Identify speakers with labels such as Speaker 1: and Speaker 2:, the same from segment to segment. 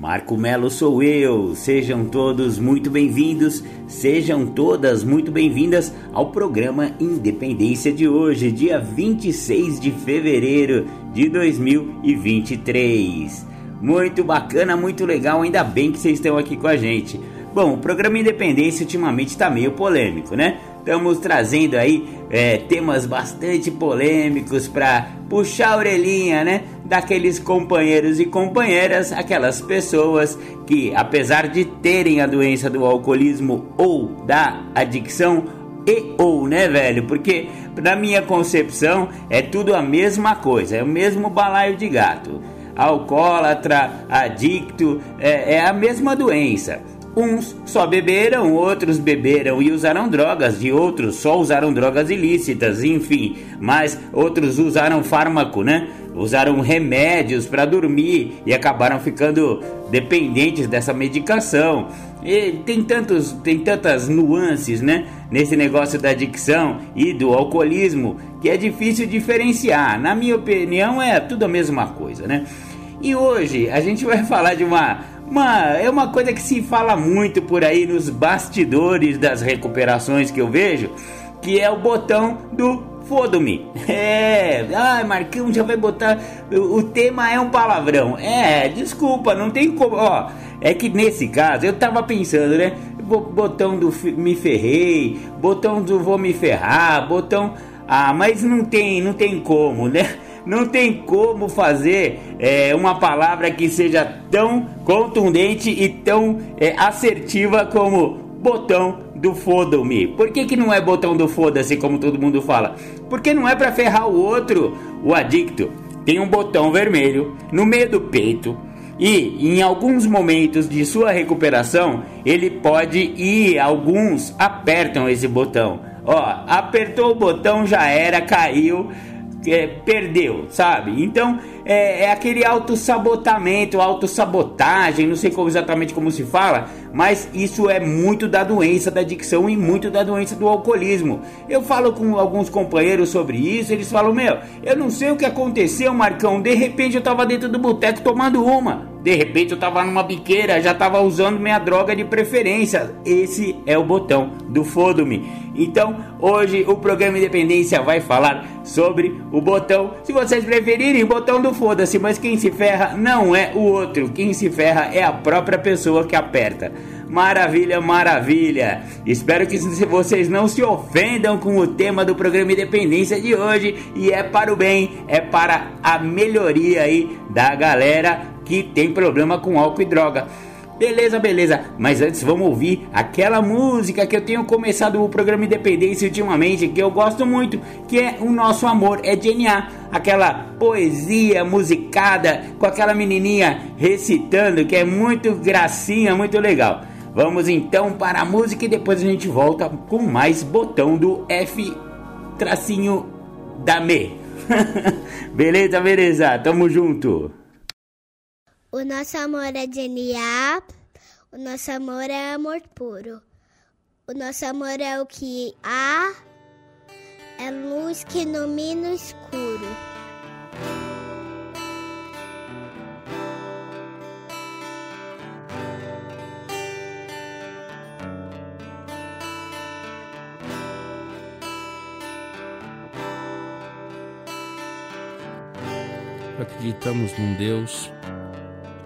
Speaker 1: Marco Melo sou eu. Sejam todos muito bem-vindos, sejam todas muito bem-vindas ao programa Independência de hoje, dia 26 de fevereiro de 2023. Muito bacana, muito legal, ainda bem que vocês estão aqui com a gente. Bom, o programa Independência ultimamente está meio polêmico, né? Estamos trazendo aí é, temas bastante polêmicos para puxar a orelhinha, né? Daqueles companheiros e companheiras, aquelas pessoas que, apesar de terem a doença do alcoolismo ou da adicção, e ou, né, velho? Porque na minha concepção é tudo a mesma coisa, é o mesmo balaio de gato. Alcoólatra, adicto, é, é a mesma doença. Uns só beberam, outros beberam e usaram drogas, e outros só usaram drogas ilícitas, enfim. Mas outros usaram fármaco, né? Usaram remédios para dormir e acabaram ficando dependentes dessa medicação. E tem tantos, tem tantas nuances, né, nesse negócio da adicção e do alcoolismo que é difícil diferenciar. Na minha opinião, é tudo a mesma coisa, né? E hoje a gente vai falar de uma uma, é uma coisa que se fala muito por aí nos bastidores das recuperações que eu vejo, que é o botão do foda-me. É, ai, Marquinhos já vai botar. O, o, tema é um palavrão. É, desculpa, não tem como. Ó, é que nesse caso eu tava pensando, né? Botão do me ferrei, botão do vou me ferrar, botão. Ah, mas não tem, não tem como, né? Não tem como fazer é, uma palavra que seja tão contundente e tão é, assertiva como botão do foda-me. Por que, que não é botão do foda-se, como todo mundo fala? Porque não é para ferrar o outro. O adicto tem um botão vermelho no meio do peito. E em alguns momentos de sua recuperação, ele pode ir, alguns apertam esse botão. Ó, apertou o botão, já era, caiu, é, perdeu, sabe? Então é, é aquele autossabotamento, autossabotagem, não sei como, exatamente como se fala, mas isso é muito da doença da adicção e muito da doença do alcoolismo. Eu falo com alguns companheiros sobre isso, eles falam: Meu, eu não sei o que aconteceu, Marcão, de repente eu tava dentro do boteco tomando uma. De repente eu tava numa biqueira, já tava usando minha droga de preferência. Esse é o botão do Fodo-me. Então, hoje o programa Independência vai falar sobre o botão, se vocês preferirem, o botão do foda-se, mas quem se ferra não é o outro, quem se ferra é a própria pessoa que aperta. Maravilha, maravilha. Espero que vocês não se ofendam com o tema do programa Independência de hoje e é para o bem, é para a melhoria aí da galera que tem problema com álcool e droga. Beleza, beleza. Mas antes vamos ouvir aquela música que eu tenho começado o programa Independência ultimamente, que eu gosto muito, que é O Nosso Amor é DNA. Aquela poesia musicada com aquela menininha recitando, que é muito gracinha, muito legal. Vamos então para a música e depois a gente volta com mais botão do F tracinho da Me. beleza, beleza. Tamo junto.
Speaker 2: O nosso amor é DNA, o nosso amor é amor puro. O nosso amor é o que há, é luz que ilumina o escuro.
Speaker 3: Acreditamos num Deus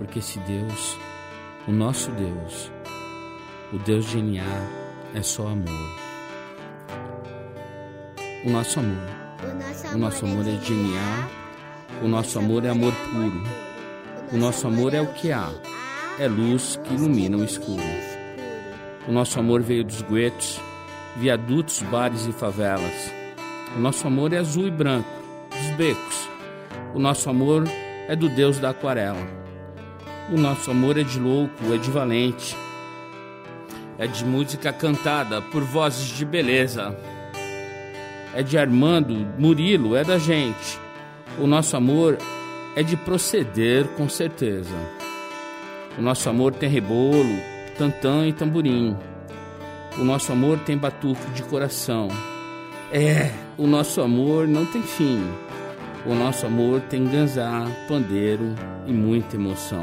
Speaker 3: porque esse Deus, o nosso Deus, o Deus de NA, é só amor. O nosso amor O nosso amor é DNA. O nosso amor é amor puro. O nosso amor é o que há. É luz que ilumina o escuro. O nosso amor veio dos guetos, viadutos, bares e favelas. O nosso amor é azul e branco, dos becos. O nosso amor é do Deus da aquarela. O nosso amor é de louco, é de valente. É de música cantada por vozes de beleza. É de Armando, Murilo, é da gente. O nosso amor é de proceder com certeza. O nosso amor tem rebolo, tantã e tamborim. O nosso amor tem batuque de coração. É, o nosso amor não tem fim. O nosso amor tem ganzá, pandeiro e muita emoção.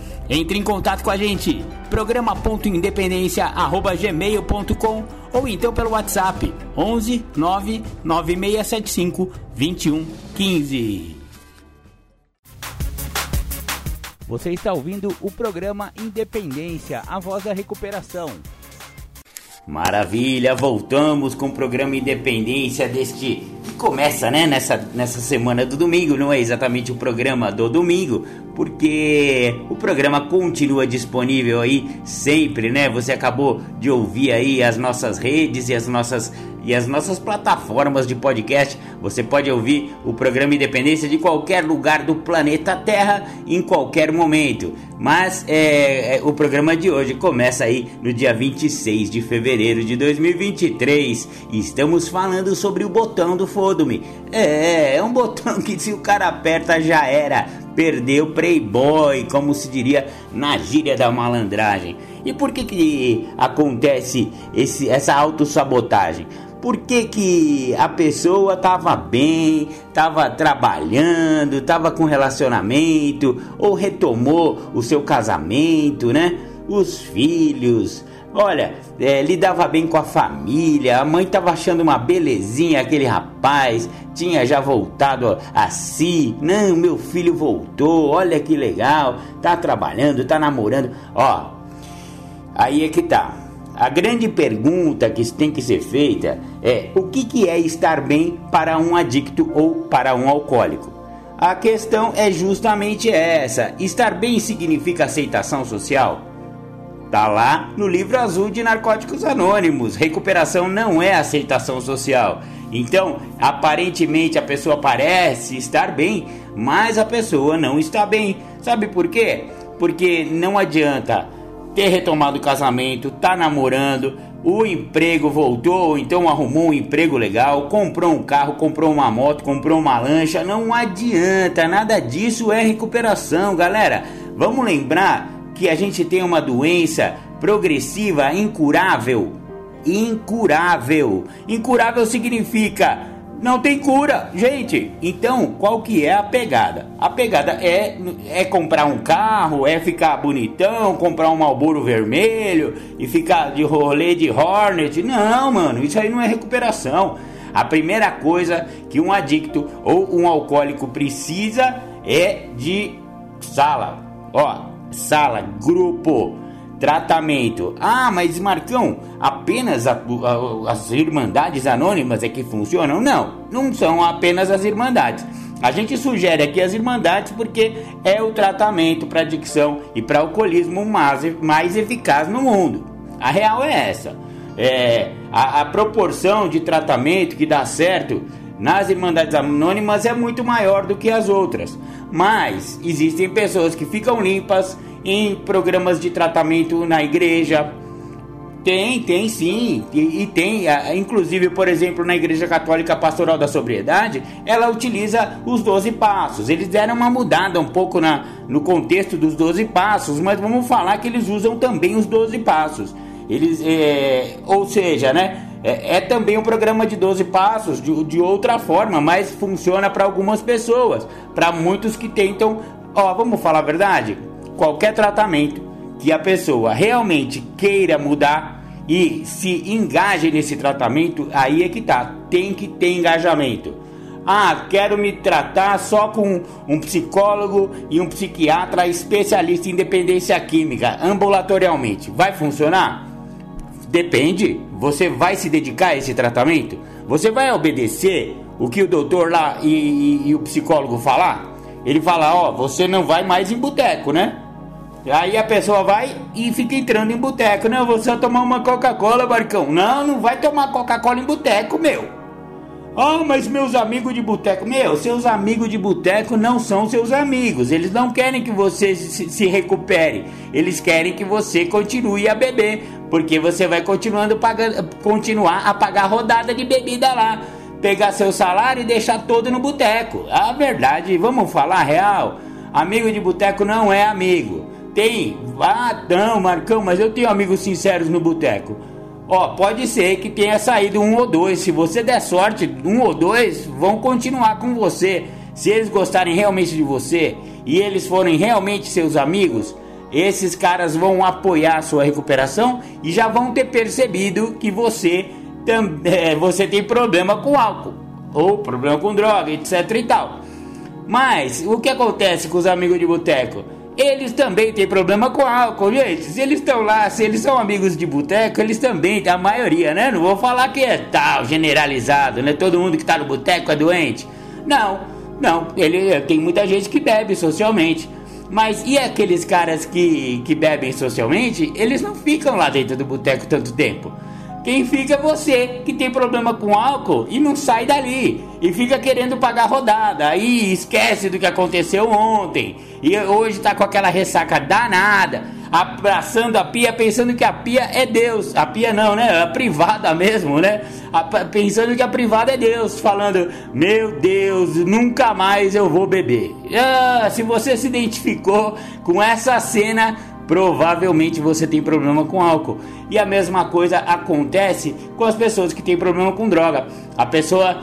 Speaker 1: Entre em contato com a gente, programa.independência@gmail.com ou então pelo WhatsApp 11 99675 2115. Você está ouvindo o programa Independência, a voz da recuperação. Maravilha, voltamos com o programa Independência deste que começa, né, nessa, nessa semana do domingo, não é exatamente o programa do domingo, porque o programa continua disponível aí sempre, né? Você acabou de ouvir aí as nossas redes e as nossas e as nossas plataformas de podcast. Você pode ouvir o programa Independência de qualquer lugar do planeta Terra em qualquer momento. Mas é, é, o programa de hoje começa aí no dia 26 de fevereiro de 2023 e estamos falando sobre o botão do Fodo-me. É, é um botão que se o cara aperta já era. Perdeu Playboy, como se diria na gíria da malandragem. E por que que acontece esse, essa autossabotagem? Por que, que a pessoa estava bem, estava trabalhando, estava com relacionamento, ou retomou o seu casamento, né? Os filhos, Olha, é, lidava bem com a família, a mãe estava achando uma belezinha aquele rapaz, tinha já voltado a si. Não, meu filho voltou, olha que legal, tá trabalhando, tá namorando. Ó, aí é que tá. A grande pergunta que tem que ser feita é: o que, que é estar bem para um adicto ou para um alcoólico? A questão é justamente essa: estar bem significa aceitação social? Tá lá no livro azul de Narcóticos Anônimos. Recuperação não é aceitação social. Então, aparentemente a pessoa parece estar bem, mas a pessoa não está bem. Sabe por quê? Porque não adianta ter retomado o casamento, tá namorando, o emprego voltou, então arrumou um emprego legal, comprou um carro, comprou uma moto, comprou uma lancha, não adianta, nada disso é recuperação, galera. Vamos lembrar que a gente tem uma doença progressiva incurável. Incurável. Incurável significa não tem cura, gente. Então, qual que é a pegada? A pegada é é comprar um carro, é ficar bonitão, comprar um Marlboro vermelho e ficar de rolê de Hornet. Não, mano, isso aí não é recuperação. A primeira coisa que um adicto ou um alcoólico precisa é de sala. Ó, sala, grupo, tratamento. Ah, mas Marcão, apenas a, a, as irmandades anônimas é que funcionam? Não, não são apenas as irmandades. A gente sugere aqui as irmandades porque é o tratamento para adicção e para alcoolismo mais, mais eficaz no mundo. A real é essa. É, a, a proporção de tratamento que dá certo nas Irmandades Anônimas é muito maior do que as outras. Mas existem pessoas que ficam limpas em programas de tratamento na igreja. Tem, tem sim. E, e tem, inclusive, por exemplo, na Igreja Católica Pastoral da Sobriedade, ela utiliza os 12 passos. Eles deram uma mudada um pouco na, no contexto dos 12 passos, mas vamos falar que eles usam também os 12 passos. Eles, é, ou seja, né? É, é, também um programa de 12 passos de, de outra forma, mas funciona para algumas pessoas, para muitos que tentam, ó, vamos falar a verdade, qualquer tratamento que a pessoa realmente queira mudar e se engaje nesse tratamento, aí é que tá, tem que ter engajamento. Ah, quero me tratar só com um psicólogo e um psiquiatra especialista em dependência química, ambulatorialmente. Vai funcionar? Depende. Você vai se dedicar a esse tratamento? Você vai obedecer o que o doutor lá e, e, e o psicólogo falar? Ele fala, ó, você não vai mais em boteco, né? Aí a pessoa vai e fica entrando em boteco. Não, você vai tomar uma Coca-Cola, Barcão. Não, não vai tomar Coca-Cola em boteco, meu. Ah, mas meus amigos de boteco. Meu, seus amigos de boteco não são seus amigos. Eles não querem que você se, se, recupere. Eles querem que você continue a beber. Porque você vai continuando pagando, continuar a pagar rodada de bebida lá. Pegar seu salário e deixar todo no boteco. A verdade, vamos falar real. Amigo de boteco não é amigo. Tem. Ah, não, Marcão, mas eu tenho amigos sinceros no boteco. Ó, pode ser que tenha saído um ou dois. Se você der sorte, um ou dois vão continuar com você. Se eles gostarem realmente de você e eles forem realmente seus amigos, esses caras vão apoiar a sua recuperação e já vão ter percebido que você, é, você tem problema com álcool ou problema com droga, etc e tal. Mas o que acontece com os amigos de boteco? Eles também têm problema com álcool, gente. Se eles estão lá, se eles são amigos de boteco, eles também, a maioria, né? Não vou falar que é tal, generalizado, né? Todo mundo que tá no boteco é doente. Não, não. Ele, tem muita gente que bebe socialmente. Mas e aqueles caras que, que bebem socialmente? Eles não ficam lá dentro do boteco tanto tempo. Quem fica é você, que tem problema com álcool e não sai dali. E fica querendo pagar rodada. Aí esquece do que aconteceu ontem. E hoje tá com aquela ressaca danada. Abraçando a pia, pensando que a pia é Deus. A pia não, né? A privada mesmo, né? A, pensando que a privada é Deus. Falando, meu Deus, nunca mais eu vou beber. Ah, se você se identificou com essa cena provavelmente você tem problema com álcool. E a mesma coisa acontece com as pessoas que têm problema com droga. A pessoa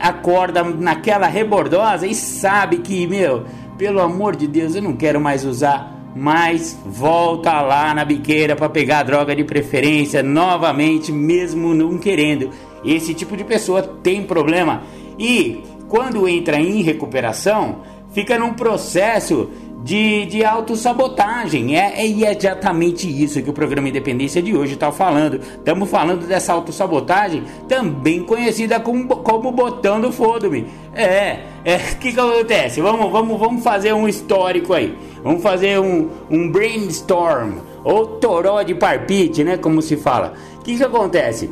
Speaker 1: acorda naquela rebordosa e sabe que, meu, pelo amor de Deus, eu não quero mais usar. Mas volta lá na biqueira para pegar a droga de preferência novamente, mesmo não querendo. Esse tipo de pessoa tem problema. E quando entra em recuperação, fica num processo de, de autossabotagem. É, é exatamente isso que o programa Independência de hoje está falando. Estamos falando dessa autossabotagem, também conhecida como, como botão do foda-me. É, é, o que, que acontece? Vamos, vamos, vamos fazer um histórico aí. Vamos fazer um, um brainstorm, ou toró de parpite, né? Como se fala. O que, que acontece?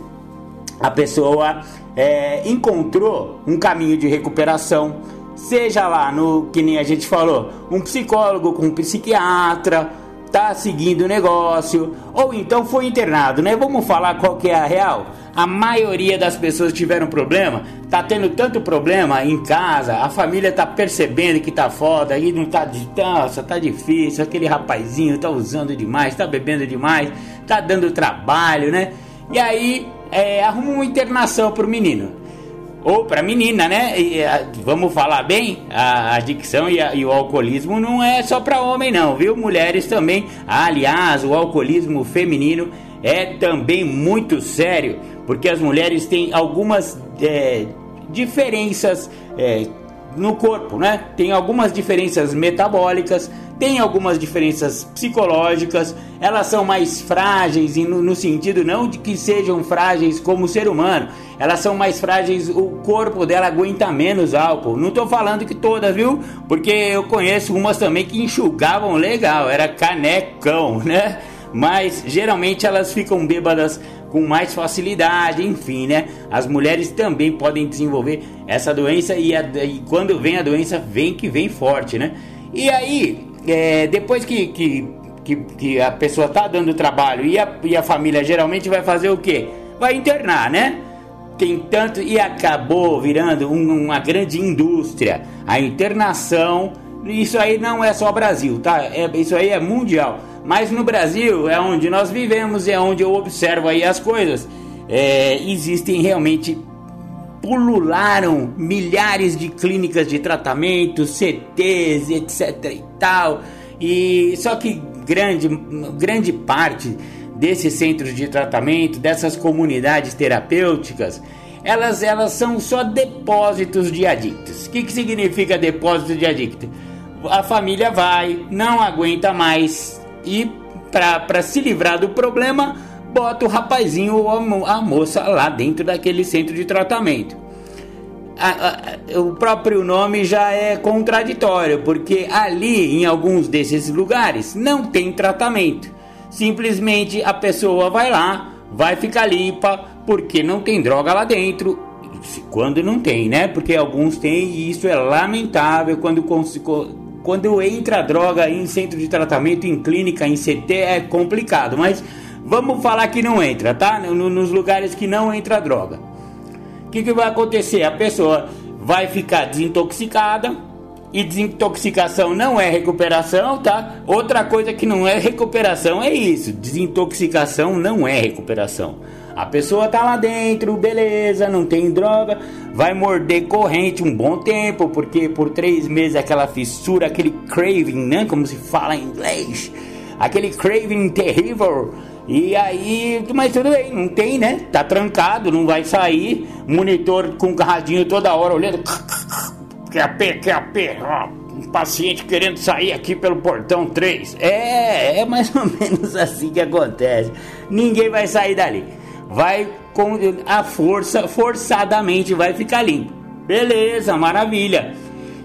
Speaker 1: A pessoa é, encontrou um caminho de recuperação seja lá no que nem a gente falou, um psicólogo com um psiquiatra, tá seguindo o negócio, ou então foi internado, né? Vamos falar qual que é a real. A maioria das pessoas tiveram problema, tá tendo tanto problema em casa, a família tá percebendo que tá foda, e não tá de nossa, tá difícil, aquele rapazinho tá usando demais, tá bebendo demais, tá dando trabalho, né? E aí é, arruma uma internação pro menino ou para menina, né? E, a, vamos falar bem, a adicção e, a, e, o alcoolismo não é só para homem não, viu? Mulheres também. Aliás, o alcoolismo feminino é também muito sério, porque as mulheres têm algumas é, diferenças é, no corpo, né? Tem algumas diferenças metabólicas, tem algumas diferenças psicológicas, elas são mais frágeis e no, no, sentido não de que sejam frágeis como ser humano, elas são mais frágeis, o corpo dela aguenta menos álcool. Não estou falando que todas, viu? Porque eu conheço umas também que enxugavam legal, era canecão, né? Mas geralmente elas ficam bêbadas com mais facilidade, enfim, né? As mulheres também podem desenvolver essa doença e, a, e quando vem a doença, vem que vem forte, né? E aí, é, depois que, que, que, que, a pessoa tá dando trabalho e a, e a família geralmente vai fazer o quê? Vai internar, né? Tem tanto e acabou virando um, uma grande indústria. A internação, isso aí não é só Brasil, tá? É, isso aí é mundial. Mas no Brasil é onde nós vivemos, é onde eu observo aí as coisas. É, existem realmente pulularam milhares de clínicas de tratamento, CTs, etc e tal. E só que grande, grande parte desses centros de tratamento, dessas comunidades terapêuticas, elas, elas são só depósitos de adictos. O que, que significa depósito de adicto? A família vai, não aguenta mais e para se livrar do problema, bota o rapazinho ou a moça lá dentro daquele centro de tratamento. A, a, o próprio nome já é contraditório, porque ali em alguns desses lugares não tem tratamento. Simplesmente a pessoa vai lá, vai ficar limpa, porque não tem droga lá dentro. Quando não tem, né? Porque alguns têm e isso é lamentável quando quando entra droga em centro de tratamento, em clínica, em CT, é complicado. Mas vamos falar que não entra, tá? Nos lugares que não entra droga. O que, que vai acontecer? A pessoa vai ficar desintoxicada. E desintoxicação não é recuperação, tá? Outra coisa que não é recuperação é isso: desintoxicação não é recuperação. A pessoa tá lá dentro, beleza, não tem droga, vai morder corrente um bom tempo, porque por três meses aquela fissura, aquele craving, né? Como se fala em inglês, aquele craving terrível. E aí, mas tudo bem, não tem, né? Tá trancado, não vai sair. Monitor com radinho toda hora olhando. Que a P, que a P, ó, um paciente querendo sair aqui pelo portão 3. É, é mais ou menos assim que acontece. Ninguém vai sair dali vai com a força, forçadamente vai ficar limpo. Beleza, maravilha.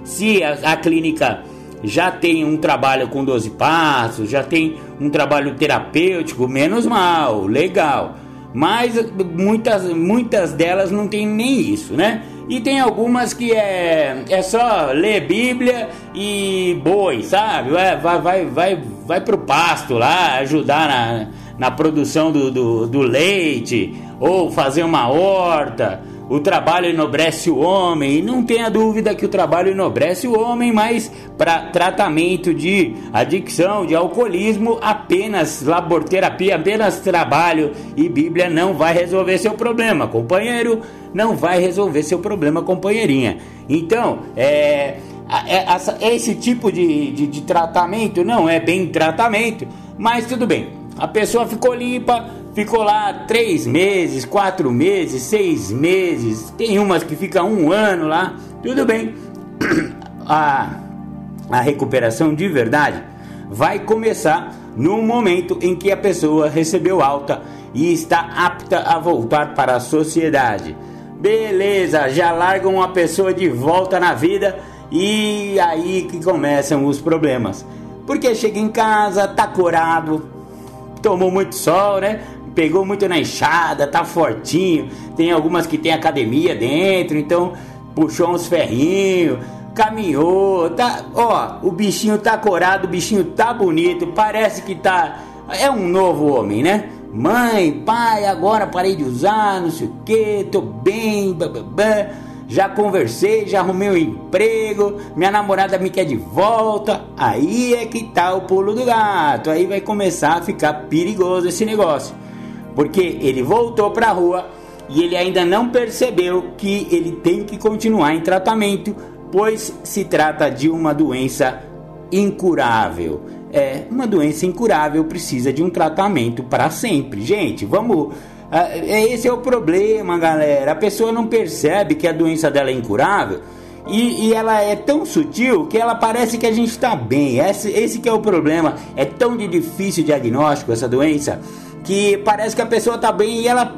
Speaker 1: Se a, a clínica já tem um trabalho com 12 passos, já tem um trabalho terapêutico, menos mal, legal. mas muitas, muitas delas não tem nem isso, né? E tem algumas que é, é só ler Bíblia e boi, sabe? Vai, vai, vai, vai, vai pro pasto lá, ajudar na, na produção do, do, do leite, ou fazer uma horta o trabalho enobrece o homem, e não tenha dúvida que o trabalho enobrece o homem, mas para tratamento de adicção, de alcoolismo, apenas laborterapia, apenas trabalho e Bíblia não vai resolver seu problema, companheiro, não vai resolver seu problema, companheirinha. Então, é, é esse tipo de, de, de tratamento não é bem tratamento, mas tudo bem. A pessoa ficou limpa, ficou lá três meses, quatro meses, seis meses, tem umas que ficam um ano lá, tudo bem. A, a recuperação de verdade vai começar no momento em que a pessoa recebeu alta e está apta a voltar para a sociedade. Beleza, já largam uma pessoa de volta na vida e aí que começam os problemas. Porque chega em casa, tá corado, tomou muito sol, né? Pegou muito na enxada, tá fortinho. Tem algumas que tem academia dentro, então puxou uns ferrinhos, caminhou, tá, ó, o bichinho tá corado, o bichinho tá bonito, parece que tá é um novo homem, né? Mãe, pai, agora parei de usar, não sei o que, tô bem, bababá. já conversei, já arrumei um emprego, minha namorada me quer de volta. Aí é que tá o pulo do gato. Aí vai começar a ficar perigoso esse negócio porque ele voltou para a rua e ele ainda não percebeu que ele tem que continuar em tratamento, pois se trata de uma doença incurável. É, uma doença incurável precisa de um tratamento para sempre. Gente, vamos. Ah, é, esse é o problema, galera. A pessoa não percebe que a doença dela é incurável. E, e, ela é tão sutil que ela parece que a gente está bem. Esse, esse é o problema. É tão de difícil diagnóstico essa doença que parece que a pessoa tá bem e ela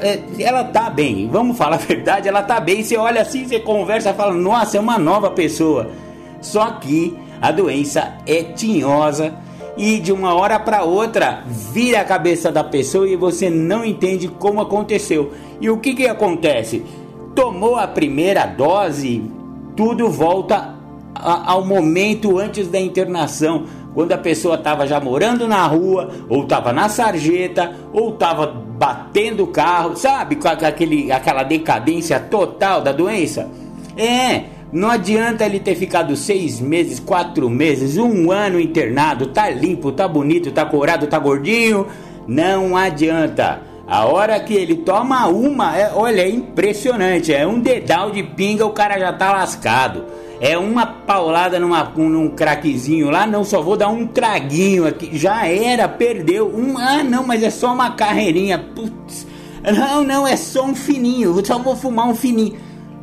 Speaker 1: é, ela tá bem. Vamos falar a verdade, ela tá bem. Você olha assim, você conversa, fala: "Nossa, é uma nova pessoa". Só que a doença é tinhosa e de uma hora para outra vira a cabeça da pessoa e você não entende como aconteceu. E o que que acontece? Tomou a primeira dose, tudo volta ao momento antes da internação quando a pessoa estava já morando na rua, ou estava na sarjeta, ou estava batendo o carro, sabe? Com aquele, aquela decadência total da doença. É, não adianta ele ter ficado seis meses, quatro meses, um ano internado, tá limpo, tá bonito, tá corado, tá gordinho. Não adianta. A hora que ele toma uma, é, olha, é impressionante. É um dedal de pinga, o cara já tá lascado é uma paulada numa, num craquezinho lá, não, só vou dar um traguinho aqui. Já era, perdeu. Um, ah, não, mas é só uma carreirinha. Putz, não, não, é só um fininho, só vou fumar um fininho.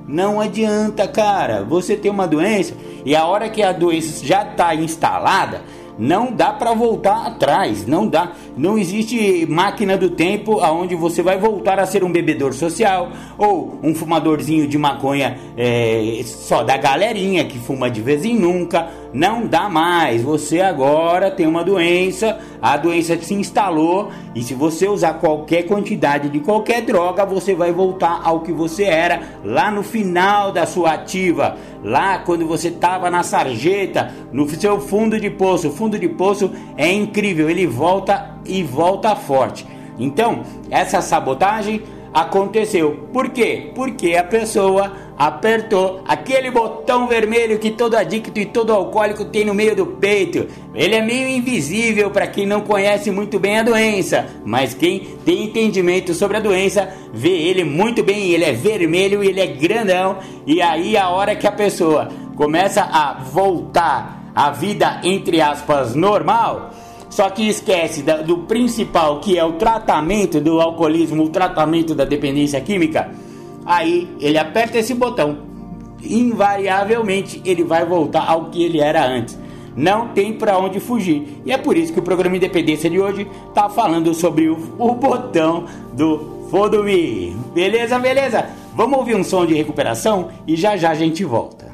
Speaker 1: Não adianta, cara. Você tem uma doença e a hora que a doença já está instalada, não dá para voltar atrás, não dá. Não existe máquina do tempo aonde você vai voltar a ser um bebedor social ou um fumadorzinho de maconha é, só da galerinha que fuma de vez em nunca. Não dá mais. Você agora tem uma doença, a doença se instalou e se você usar qualquer quantidade de qualquer droga, você vai voltar ao que você era lá no final da sua ativa, lá quando você estava na sarjeta, no seu fundo de poço. O fundo de poço é incrível, ele volta e volta forte. Então, essa sabotagem aconteceu. Por quê? Porque a pessoa apertou aquele botão vermelho que todo adicto e todo alcoólico tem no meio do peito. Ele é meio invisível para quem não conhece muito bem a doença, mas quem tem entendimento sobre a doença vê ele muito bem. Ele é vermelho ele é grandão. E aí, a hora que a pessoa começa a voltar à vida entre aspas normal só que esquece do principal, que é o tratamento do alcoolismo, o tratamento da dependência química. Aí ele aperta esse botão, invariavelmente ele vai voltar ao que ele era antes. Não tem para onde fugir. E é por isso que o programa Independência de hoje tá falando sobre o, o botão do Fodo-me. Beleza, beleza? Vamos ouvir um som de recuperação e já já a gente volta.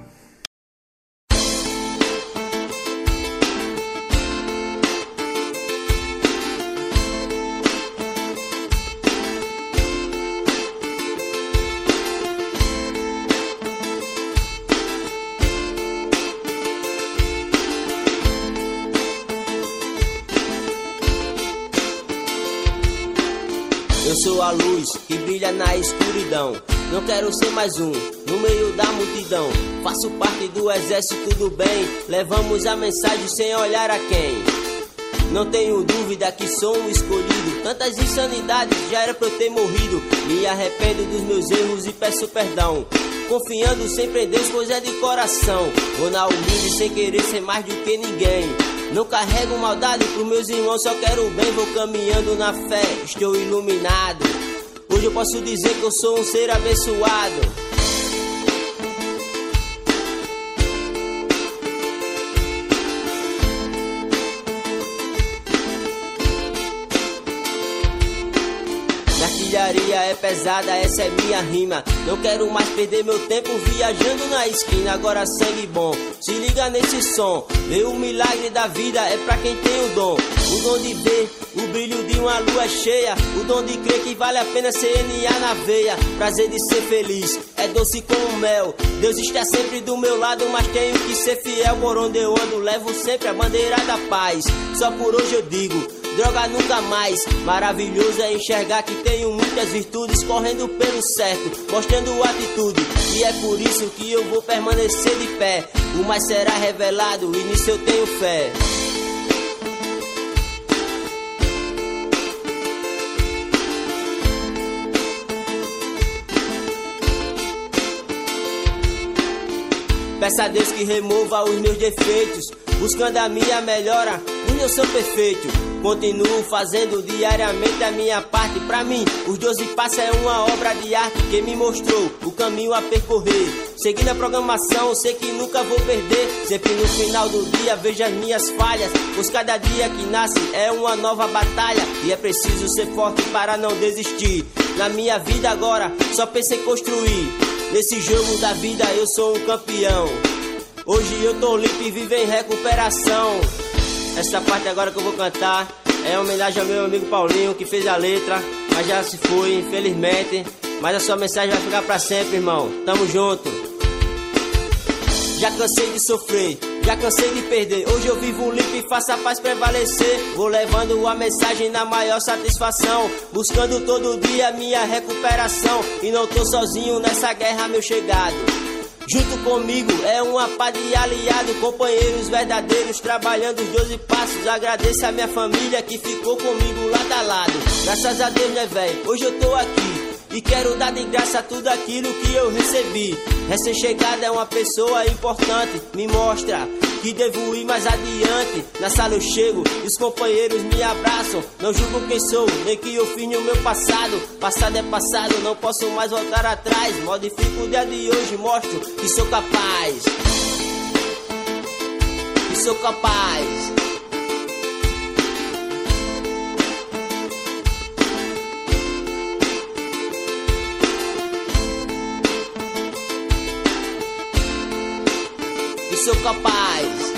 Speaker 4: Luz que brilha na escuridão. Não quero ser mais um no meio da multidão. Faço parte do exército do bem. Levamos a mensagem sem olhar a quem. Não tenho dúvida que sou um escolhido. Tantas insanidades já era pra eu ter morrido. Me arrependo dos meus erros e peço perdão. Confiando sempre em Deus, pois é de coração. Vou na humilde sem querer ser mais do que ninguém. Não carrego maldade pros meus irmãos, só quero o bem. Vou caminhando na fé, estou iluminado. Hoje eu posso dizer que eu sou um ser abençoado. Artilharia é pesada, essa é minha rima. Não quero mais perder meu tempo viajando na esquina. Agora sangue bom, se liga nesse som. Vê o milagre da vida é pra quem tem o dom. O dom de ver o brilho de uma lua cheia. O dom de crer que vale a pena CNA na veia. Prazer de ser feliz, é doce como mel. Deus está sempre do meu lado, mas tenho que ser fiel. Por onde eu ando, levo sempre a bandeira da paz. Só por hoje eu digo droga nunca mais. Maravilhoso é enxergar que tenho muitas virtudes correndo pelo certo, mostrando atitude. E é por isso que eu vou permanecer de pé. O mais será revelado e nisso eu tenho fé. Peça a Deus que remova os meus defeitos, buscando a minha melhora. Eu sou perfeito. Continuo fazendo diariamente a minha parte. Pra mim, os 12 passos é uma obra de arte que me mostrou o caminho a percorrer. Seguindo a programação, sei que nunca vou perder. Sempre no final do dia vejo as minhas falhas. Pois cada dia que nasce é uma nova batalha. E é preciso ser forte para não desistir. Na minha vida agora, só pensei em construir. Nesse jogo da vida eu sou um campeão. Hoje eu tô limpo e vivo em recuperação. Essa parte agora que eu vou cantar é homenagem ao meu amigo Paulinho que fez a letra, mas já se foi, infelizmente. Mas a sua mensagem vai ficar para sempre, irmão. Tamo junto. Já cansei de sofrer, já cansei de perder. Hoje eu vivo limpo e faço a paz prevalecer. Vou levando a mensagem na maior satisfação. Buscando todo dia minha recuperação. E não tô sozinho nessa guerra, meu chegado. Junto comigo é uma pá de aliado, companheiros verdadeiros trabalhando os 12 passos. Agradeço a minha família que ficou comigo lado a lado. Graças a Deus, né, velho? Hoje eu tô aqui. E quero dar de graça tudo aquilo que eu recebi. Recém-chegada é uma pessoa importante, me mostra que devo ir mais adiante. Na sala eu chego e os companheiros me abraçam. Não julgo quem sou, nem que eu fiz no meu passado. Passado é passado, não posso mais voltar atrás. Modifico o dia de hoje, mostro que sou capaz. Que sou capaz. Sou capaz.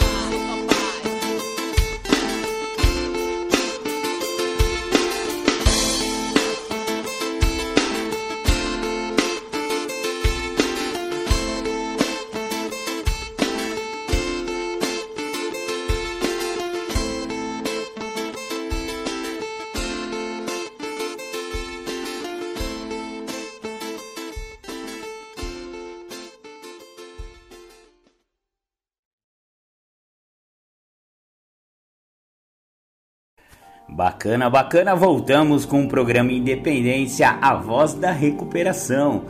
Speaker 1: Bacana, bacana, voltamos com o programa Independência, a voz da recuperação.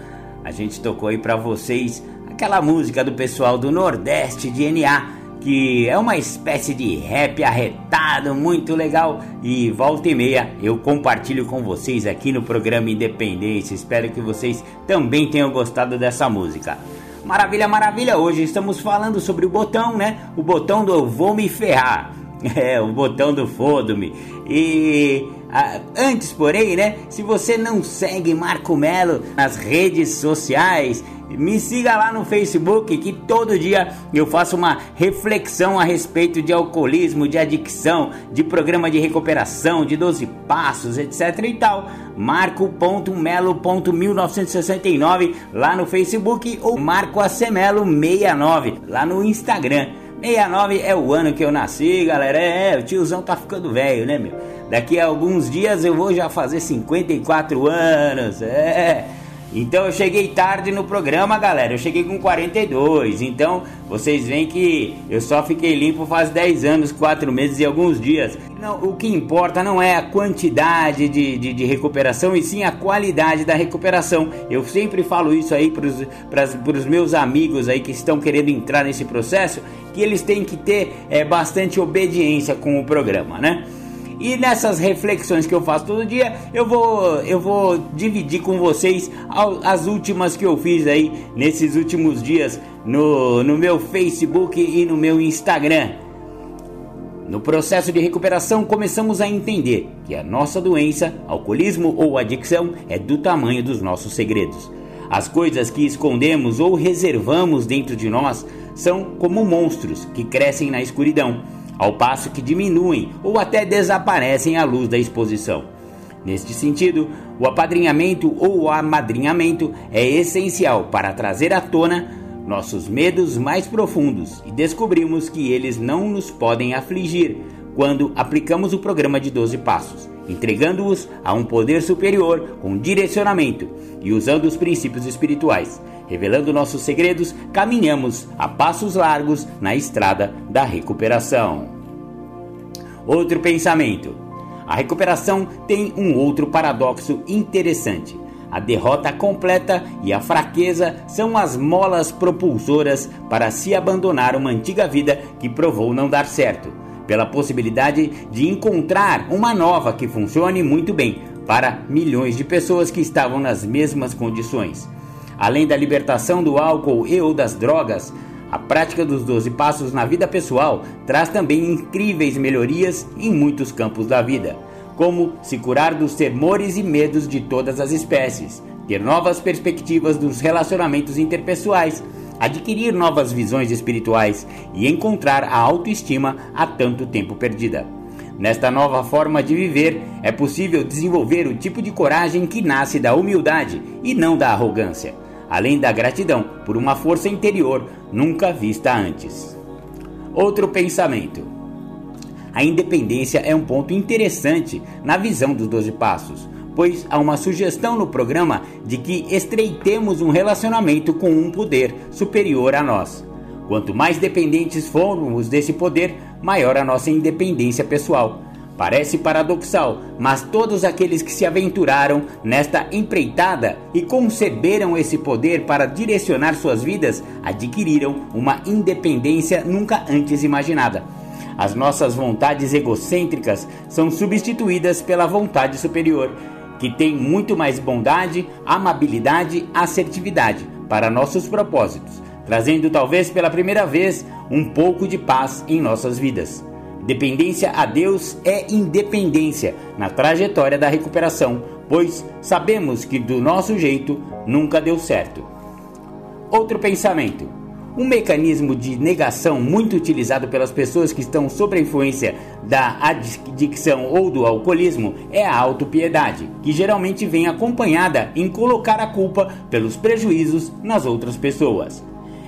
Speaker 1: A gente tocou aí para vocês aquela música do pessoal do Nordeste de NA, que é uma espécie de rap arretado, muito legal. E volta e meia eu compartilho com vocês aqui no programa Independência. Espero que vocês também tenham gostado dessa música. Maravilha, maravilha! Hoje estamos falando sobre o botão, né? O botão do Vou Me Ferrar. É, o botão do foda-me. E a, antes, porém, né? Se você não segue Marco Melo nas redes sociais, me siga lá no Facebook que todo dia eu faço uma reflexão a respeito de alcoolismo, de adicção, de programa de recuperação, de 12 passos, etc e tal. Marco.melo.1969 lá no Facebook ou Marco Acemelo 69 lá no Instagram. 69 é o ano que eu nasci, galera. É, o tiozão tá ficando velho, né, meu? Daqui a alguns dias eu vou já fazer 54 anos. É. Então eu cheguei tarde no programa, galera. Eu cheguei com 42. Então vocês veem que eu só fiquei limpo faz 10 anos, 4 meses e alguns dias. Não, o que importa não é a quantidade de, de, de recuperação e sim a qualidade da recuperação. Eu sempre falo isso aí para os meus amigos aí que estão querendo entrar nesse processo, que eles têm que ter é, bastante obediência com o programa, né? E nessas reflexões que eu faço todo dia, eu vou eu vou dividir com vocês as últimas que eu fiz aí nesses últimos dias no, no meu Facebook e no meu Instagram. No processo de recuperação, começamos a entender que a nossa doença, alcoolismo ou adicção, é do tamanho dos nossos segredos. As coisas que escondemos ou reservamos dentro de nós são como monstros que crescem na escuridão ao passo que diminuem ou até desaparecem à luz da exposição. Neste sentido, o apadrinhamento ou o amadrinhamento é essencial para trazer à tona nossos medos mais profundos e descobrimos que eles não nos podem afligir quando aplicamos o programa de 12 passos, entregando-os a um poder superior com direcionamento e usando os princípios espirituais. Revelando nossos segredos, caminhamos a passos largos na estrada da recuperação. Outro pensamento: a recuperação tem um outro paradoxo interessante. A derrota completa e a fraqueza são as molas propulsoras para se abandonar uma antiga vida que provou não dar certo, pela possibilidade de encontrar uma nova que funcione muito bem para milhões de pessoas que estavam nas mesmas condições. Além da libertação do álcool e ou das drogas, a prática dos 12 passos na vida pessoal traz também incríveis melhorias em muitos campos da vida, como se curar dos temores e medos de todas as espécies, ter novas perspectivas dos relacionamentos interpessoais, adquirir novas visões espirituais e encontrar a autoestima há tanto tempo perdida. Nesta nova forma de viver, é possível desenvolver o tipo de coragem que nasce da humildade e não da arrogância além da gratidão por uma força interior nunca vista antes. Outro pensamento. A independência é um ponto interessante na visão dos 12 passos, pois há uma sugestão no programa de que estreitemos um relacionamento com um poder superior a nós. Quanto mais dependentes formos desse poder, maior a nossa independência pessoal Parece paradoxal, mas todos aqueles que se aventuraram nesta empreitada e conceberam esse poder para direcionar suas vidas adquiriram uma independência nunca antes imaginada. As nossas vontades egocêntricas são substituídas pela vontade superior, que tem muito mais bondade, amabilidade, assertividade para nossos propósitos, trazendo talvez pela primeira vez um pouco de paz em nossas vidas. Dependência a Deus é independência na trajetória da recuperação, pois sabemos que do nosso jeito nunca deu certo. Outro pensamento. Um mecanismo de negação muito utilizado pelas pessoas que estão sob a influência da adicção ou do alcoolismo é a autopiedade, que geralmente vem acompanhada em colocar a culpa pelos prejuízos nas outras pessoas.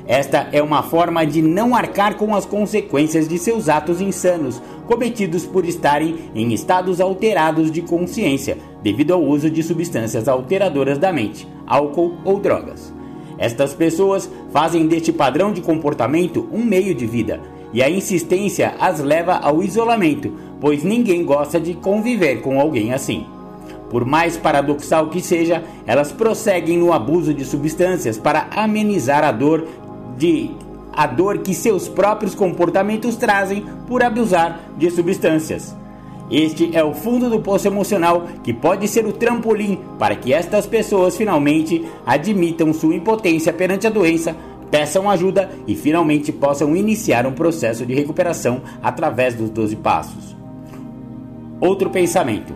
Speaker 1: Esta é uma forma de não arcar com as consequências de seus atos insanos, cometidos por estarem em estados alterados de consciência, devido ao uso de substâncias alteradoras da mente, álcool ou drogas. Estas pessoas fazem deste padrão de comportamento um meio de vida, e a insistência as leva ao isolamento, pois ninguém gosta de conviver com alguém assim. Por mais paradoxal que seja, elas prosseguem no abuso de substâncias para amenizar a dor de a dor que seus próprios comportamentos trazem por abusar de substâncias. Este é o fundo do poço emocional que pode ser o trampolim para que estas pessoas finalmente admitam sua impotência perante a doença, peçam ajuda e finalmente possam iniciar um processo de recuperação através dos 12 passos. Outro pensamento.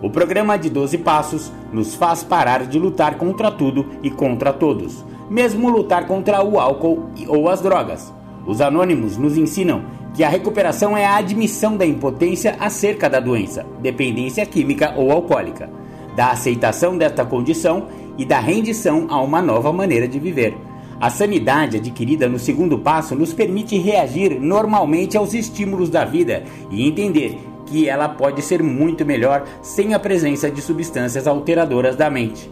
Speaker 1: O programa de 12 passos nos faz parar de lutar contra tudo e contra todos mesmo lutar contra o álcool ou as drogas. Os anônimos nos ensinam que a recuperação é a admissão da impotência acerca da doença, dependência química ou alcoólica, da aceitação desta condição e da rendição a uma nova maneira de viver. A sanidade adquirida no segundo passo nos permite reagir normalmente aos estímulos da vida e entender que ela pode ser muito melhor sem a presença de substâncias alteradoras da mente.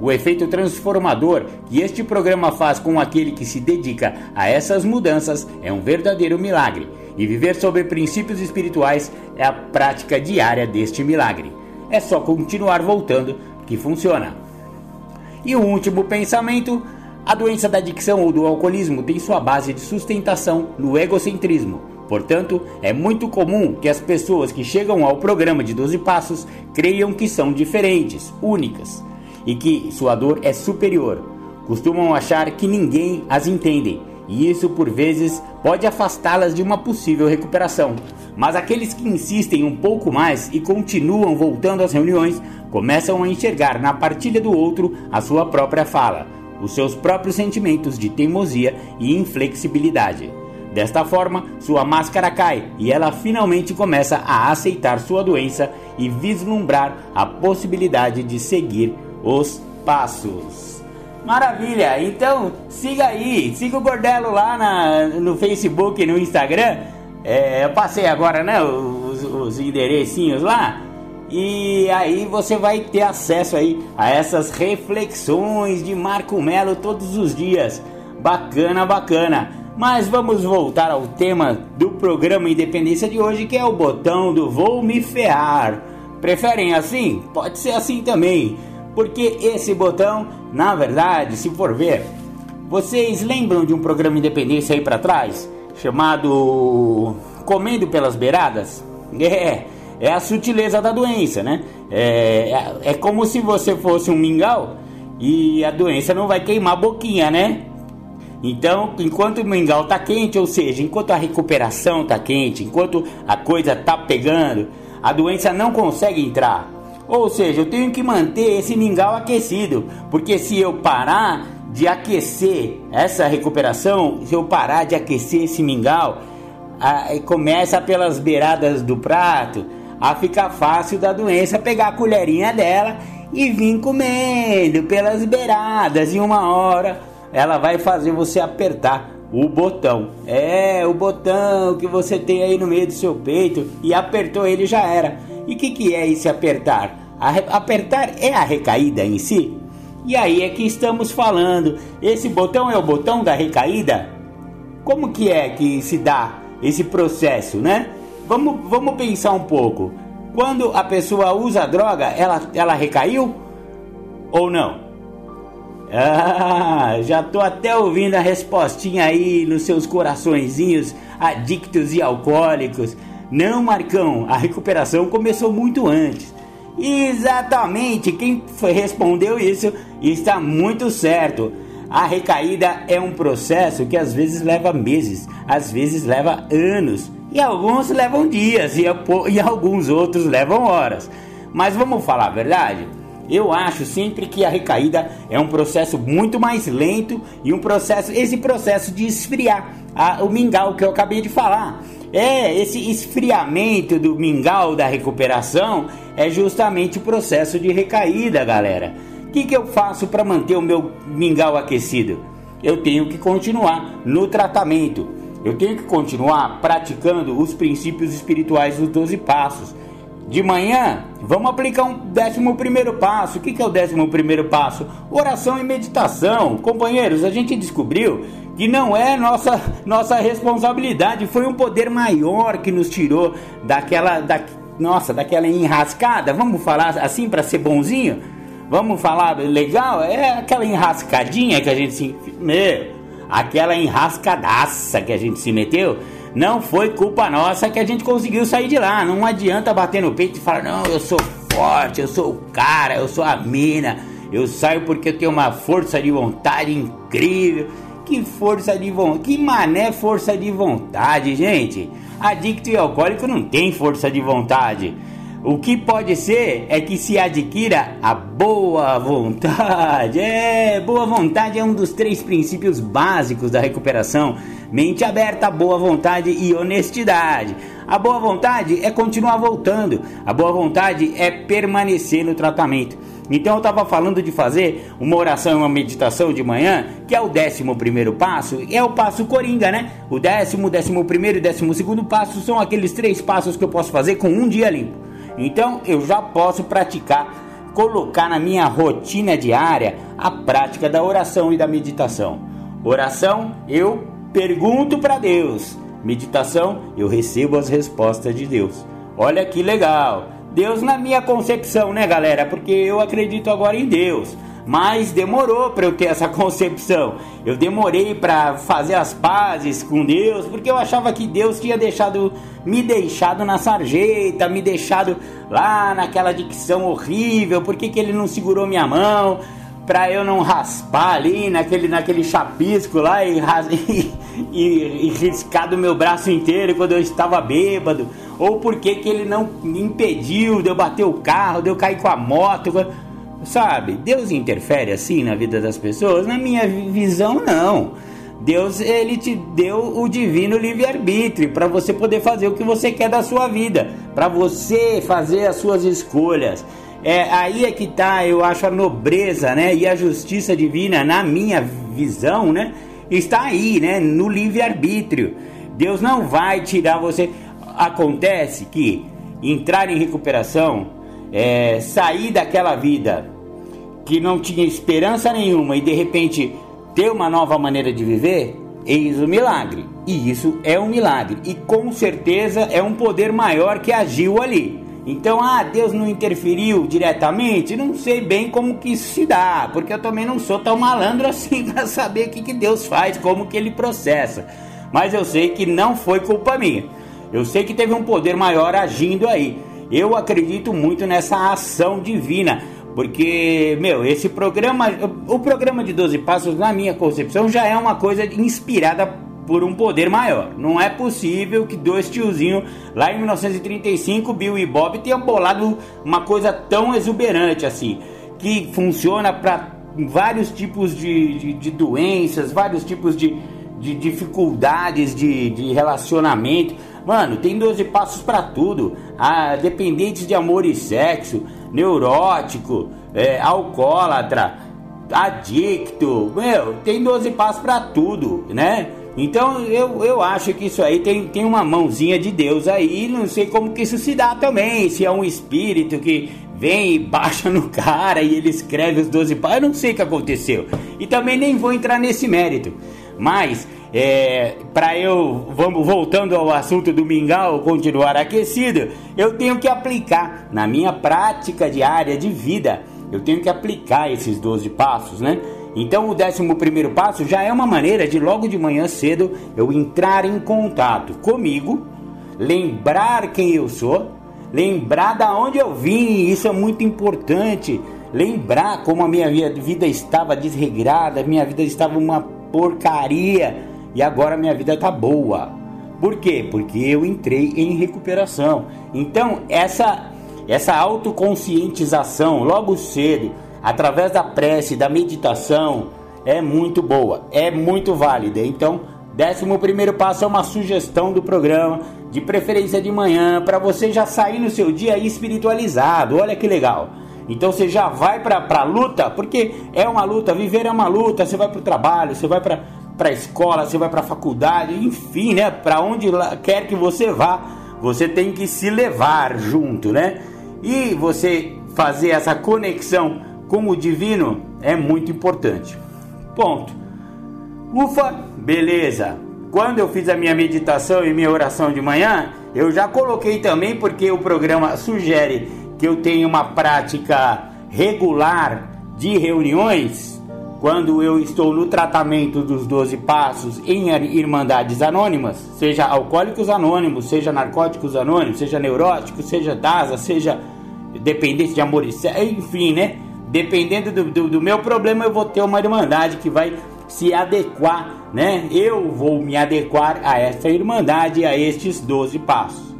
Speaker 1: O efeito transformador que este programa faz com aquele que se dedica a essas mudanças é um verdadeiro milagre, e viver sobre princípios espirituais é a prática diária deste milagre. É só continuar voltando que funciona. E o último pensamento: a doença da adicção ou do alcoolismo tem sua base de sustentação no egocentrismo. Portanto, é muito comum que as pessoas que chegam ao programa de 12 passos creiam que são diferentes, únicas e que sua dor é superior. Costumam achar que ninguém as entende, e isso por vezes pode afastá-las de uma possível recuperação. Mas aqueles que insistem um pouco mais e continuam voltando às reuniões começam a enxergar na partilha do outro a sua própria fala, os seus próprios sentimentos de teimosia e inflexibilidade. Desta forma, sua máscara cai e ela finalmente começa a aceitar sua doença e vislumbrar a possibilidade de seguir os passos. Maravilha! Então siga aí, siga o Gordelo lá na, no Facebook no Instagram. É, eu passei agora, né, os, os enderecinhos lá. E aí você vai ter acesso aí a essas reflexões de Marco Melo todos os dias. Bacana, bacana. Mas vamos voltar ao tema do programa Independência de hoje, que é o botão do Vou Me Ferrar. Preferem assim? Pode ser assim também. Porque esse botão, na verdade, se for ver, vocês lembram de um programa Independência aí para trás? Chamado Comendo pelas Beiradas? É, é a sutileza da doença, né? É, é, é como se você fosse um mingau e a doença não vai queimar a boquinha, né? Então, enquanto o mingau tá quente, ou seja, enquanto a recuperação tá quente, enquanto a coisa tá pegando, a doença não consegue entrar. Ou seja, eu tenho que manter esse mingau aquecido, porque se eu parar de aquecer essa recuperação, se eu parar de aquecer esse mingau, a, começa pelas beiradas do prato a ficar fácil da doença pegar a colherinha dela e vir comendo pelas beiradas. E uma hora ela vai fazer você apertar o botão. É, o botão que você tem aí no meio do seu peito e apertou ele já era. E o que, que é esse apertar? A, apertar é a recaída em si? E aí é que estamos falando. Esse botão é o botão da recaída? Como que é que se dá esse processo, né? Vamos, vamos pensar um pouco. Quando a pessoa usa droga, ela, ela recaiu? Ou não? Ah, já tô até ouvindo a respostinha aí nos seus coraçõezinhos adictos e alcoólicos. Não, Marcão, a recuperação começou muito antes. Exatamente, quem respondeu isso está muito certo. A recaída é um processo que às vezes leva meses, às vezes leva anos, e alguns levam dias, e, e alguns outros levam horas. Mas vamos falar a verdade? Eu acho sempre que a recaída é um processo muito mais lento e um processo, esse processo de esfriar a, o mingau que eu acabei de falar. É, esse esfriamento do mingau da recuperação é justamente o processo de recaída, galera. O que, que eu faço para manter o meu mingau aquecido? Eu tenho que continuar no tratamento. Eu tenho que continuar praticando os princípios espirituais dos 12 passos. De manhã, vamos aplicar um décimo primeiro passo. O que, é o décimo primeiro passo? Oração e meditação. Companheiros, a gente descobriu que não é nossa, nossa responsabilidade, foi um poder maior que nos tirou daquela, da, nossa, daquela enrascada, vamos falar assim para ser bonzinho? Vamos falar legal? É aquela enrascadinha que a gente se. Meu, aquela enrascadaça que a gente se meteu. Não foi culpa nossa que a gente conseguiu sair de lá. Não adianta bater no peito e falar, não, eu sou forte, eu sou o cara, eu sou a mina. Eu saio porque eu tenho uma força de vontade incrível. Que força de vontade, que mané força de vontade, gente. Adicto e alcoólico não tem força de vontade. O que pode ser é que se adquira a boa vontade. É, boa vontade é um dos três princípios básicos da recuperação. Mente aberta, boa vontade e honestidade. A boa vontade é continuar voltando. A boa vontade é permanecer no tratamento. Então eu estava falando de fazer uma oração e uma meditação de manhã, que é o décimo primeiro passo, é o passo coringa, né? O décimo, décimo primeiro e décimo segundo passo são aqueles três passos que eu posso fazer com um dia limpo. Então eu já posso praticar, colocar na minha rotina diária a prática da oração e da meditação. Oração, eu pergunto para Deus. Meditação, eu recebo as respostas de Deus. Olha que legal! Deus na minha concepção, né, galera? Porque eu acredito agora em Deus. Mas demorou para eu ter essa concepção. Eu demorei para fazer as pazes com Deus, porque eu achava que Deus tinha deixado me deixado na sarjeta, me deixado lá naquela dicção horrível. Por que, que ele não segurou minha mão? para eu não raspar ali naquele, naquele chapisco lá e, e, e, riscar do meu braço inteiro quando eu estava bêbado ou por que ele não me impediu de eu bater o carro, de eu cair com a moto, sabe? Deus interfere assim na vida das pessoas? Na minha visão, não. Deus ele te deu o divino livre-arbítrio para você poder fazer o que você quer da sua vida, para você fazer as suas escolhas. É aí é que tá, eu acho a nobreza, né, e a justiça divina na minha visão, né, está aí, né, no livre-arbítrio. Deus não vai tirar você acontece que entrar em recuperação, é, sair daquela vida que não tinha esperança nenhuma e de repente ter uma nova maneira de viver, eis o milagre. E isso é um milagre. E com certeza é um poder maior que agiu ali. Então, ah, Deus não interferiu diretamente? Não sei bem como que isso se dá, porque eu também não sou tão malandro assim para saber o que, que Deus faz, como que ele processa. Mas eu sei que não foi culpa minha. Eu sei que teve um poder maior agindo aí. Eu acredito muito nessa ação divina. Porque, meu, esse programa, o programa de 12 Passos, na minha concepção, já é uma coisa inspirada por um poder maior. Não é possível que dois tiozinhos lá em 1935, Bill e Bob, tenham bolado uma coisa tão exuberante assim, que funciona para vários tipos de, de, de, doenças, vários tipos de, de dificuldades de, de relacionamento. Mano, tem 12 passos para tudo. Ah, dependentes de amor e sexo, neurótico, é, alcoólatra, adicto. Meu, tem 12 passos para tudo, né? Então eu, eu acho que isso aí tem, tem uma mãozinha de Deus aí. Não sei como que isso se dá também. Se é um espírito que vem e baixa no cara e ele escreve os 12 passos. Eu não sei o que aconteceu. E também nem vou entrar nesse mérito. Mas é, para eu, vamos voltando ao assunto do mingau, continuar aquecido, eu tenho que aplicar na minha prática diária de vida, eu tenho que aplicar esses 12 passos, né? Então o 11 primeiro passo já é uma maneira de logo de manhã cedo eu entrar em contato comigo, lembrar quem eu sou, lembrar da onde eu vim, isso é muito importante. Lembrar como a minha vida estava desregrada, minha vida estava uma porcaria e agora minha vida tá boa. Por quê? Porque eu entrei em recuperação. Então, essa essa autoconscientização logo cedo, através da prece, da meditação, é muito boa, é muito válida. Então, décimo primeiro passo é uma sugestão do programa, de preferência de manhã, para você já sair no seu dia espiritualizado. Olha que legal. Então você já vai para a luta, porque é uma luta, viver é uma luta. Você vai para o trabalho, você vai para para a escola, você vai para a faculdade, enfim, né? Para onde quer que você vá, você tem que se levar junto, né? E você fazer essa conexão com o divino é muito importante. Ponto. Ufa, beleza. Quando eu fiz a minha meditação e minha oração de manhã, eu já coloquei também porque o programa sugere que eu tenha uma prática regular de reuniões quando eu estou no tratamento dos 12 passos em Irmandades Anônimas, seja Alcoólicos Anônimos, seja Narcóticos Anônimos, seja Neurótico, seja DASA, seja dependente de amor enfim, né? Dependendo do, do, do meu problema, eu vou ter uma Irmandade que vai se adequar, né? Eu vou me adequar a essa Irmandade, a estes 12 passos.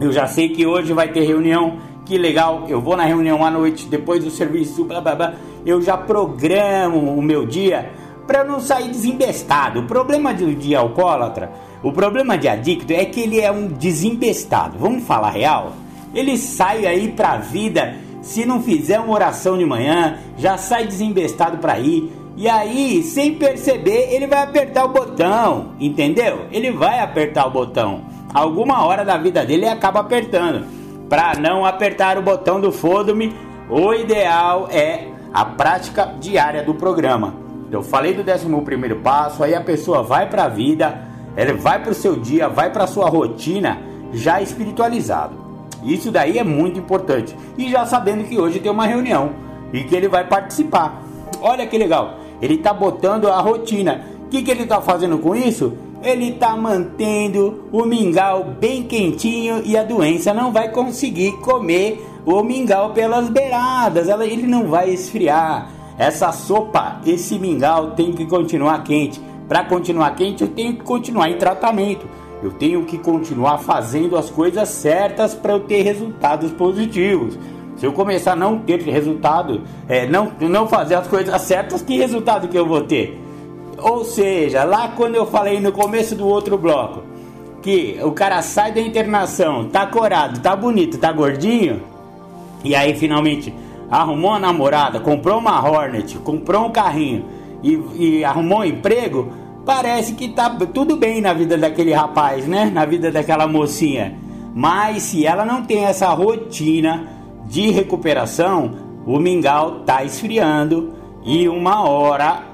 Speaker 1: Eu já sei que hoje vai ter reunião, que legal, eu vou na reunião à noite, depois do serviço, blá blá blá eu já programo o meu dia para não sair desembestado. O problema de, alcoólatra, O problema de adicto é que ele é um desembestado. Vamos falar real? Ele sai aí pra vida, se não fizer uma oração de manhã, já sai desembestado pra ir. E aí, sem perceber, ele vai apertar o botão, entendeu? Ele vai apertar o botão. Alguma hora da vida dele ele acaba apertando. Para não apertar o botão do foda-me, o ideal é a prática diária do programa. Eu falei do 11 primeiro passo, aí a pessoa vai para a vida, ela vai para o seu dia, vai para a sua rotina já espiritualizado. Isso daí é muito importante. E já sabendo que hoje tem uma reunião e que ele vai participar. Olha que legal. Ele está botando a rotina. O que, que ele está fazendo com isso? Ele está mantendo o mingau bem quentinho e a doença não vai conseguir comer o mingau pelas beiradas. Ele não vai esfriar. Essa sopa, esse mingau tem que continuar quente. Para continuar quente, eu tenho que continuar em tratamento. Eu tenho que continuar fazendo as coisas certas para eu ter resultados positivos. Se eu começar a não ter resultado, é, não, não fazer as coisas certas, que resultado que eu vou ter? Ou seja, lá quando eu falei no começo do outro bloco, que o cara sai da internação, tá corado, tá bonito, tá gordinho, e aí finalmente arrumou uma namorada, comprou uma Hornet, comprou um carrinho e, e arrumou um emprego, parece que tá tudo bem na vida daquele rapaz, né? Na vida daquela mocinha. Mas se ela não tem essa rotina de recuperação, o mingau tá esfriando e uma hora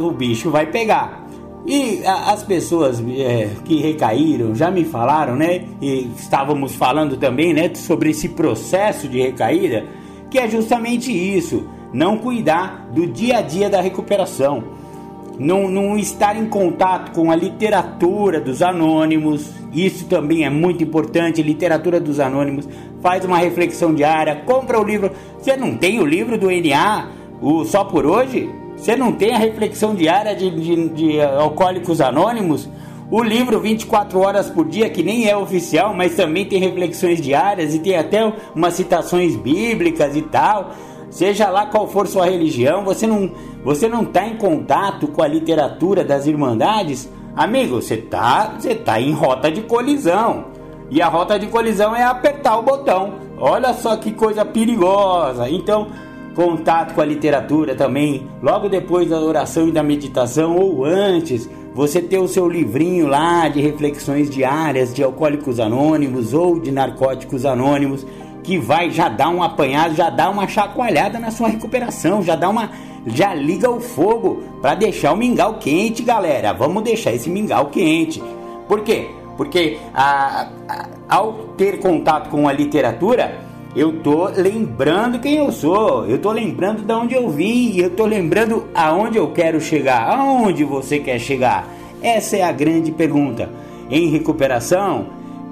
Speaker 1: o bicho vai pegar. E as pessoas é, que recaíram já me falaram, né? E estávamos falando também, né, sobre esse processo de recaída, que é justamente isso: não cuidar do dia a dia da recuperação não, não estar em contato com a literatura dos anônimos, isso também é muito importante. Literatura dos anônimos, faz uma reflexão diária, compra o livro. Você não tem o livro do NA, o Só por Hoje? Você não tem a reflexão diária de, de, de Alcoólicos Anônimos? O livro 24 horas por dia, que nem é oficial, mas também tem reflexões diárias e tem até umas citações bíblicas e tal seja lá qual for sua religião, você não você não está em contato com a literatura das irmandades, amigo, você tá você tá em rota de colisão. E a rota de colisão é apertar o botão. Olha só que coisa perigosa. Então, contato com a literatura também, logo depois da oração e da meditação ou antes, você ter o seu livrinho lá de reflexões diárias de alcoólicos anônimos ou de narcóticos anônimos que vai já dar um apanhado, já dá uma chacoalhada na sua recuperação, já dá uma já liga o fogo para deixar o mingau quente, galera. Vamos deixar esse mingau quente. Por quê? Porque a, a, ao ter contato com a literatura, eu tô lembrando quem eu sou, eu tô lembrando de onde eu vim, eu tô lembrando aonde eu quero chegar, aonde você quer chegar. Essa é a grande pergunta. Em recuperação,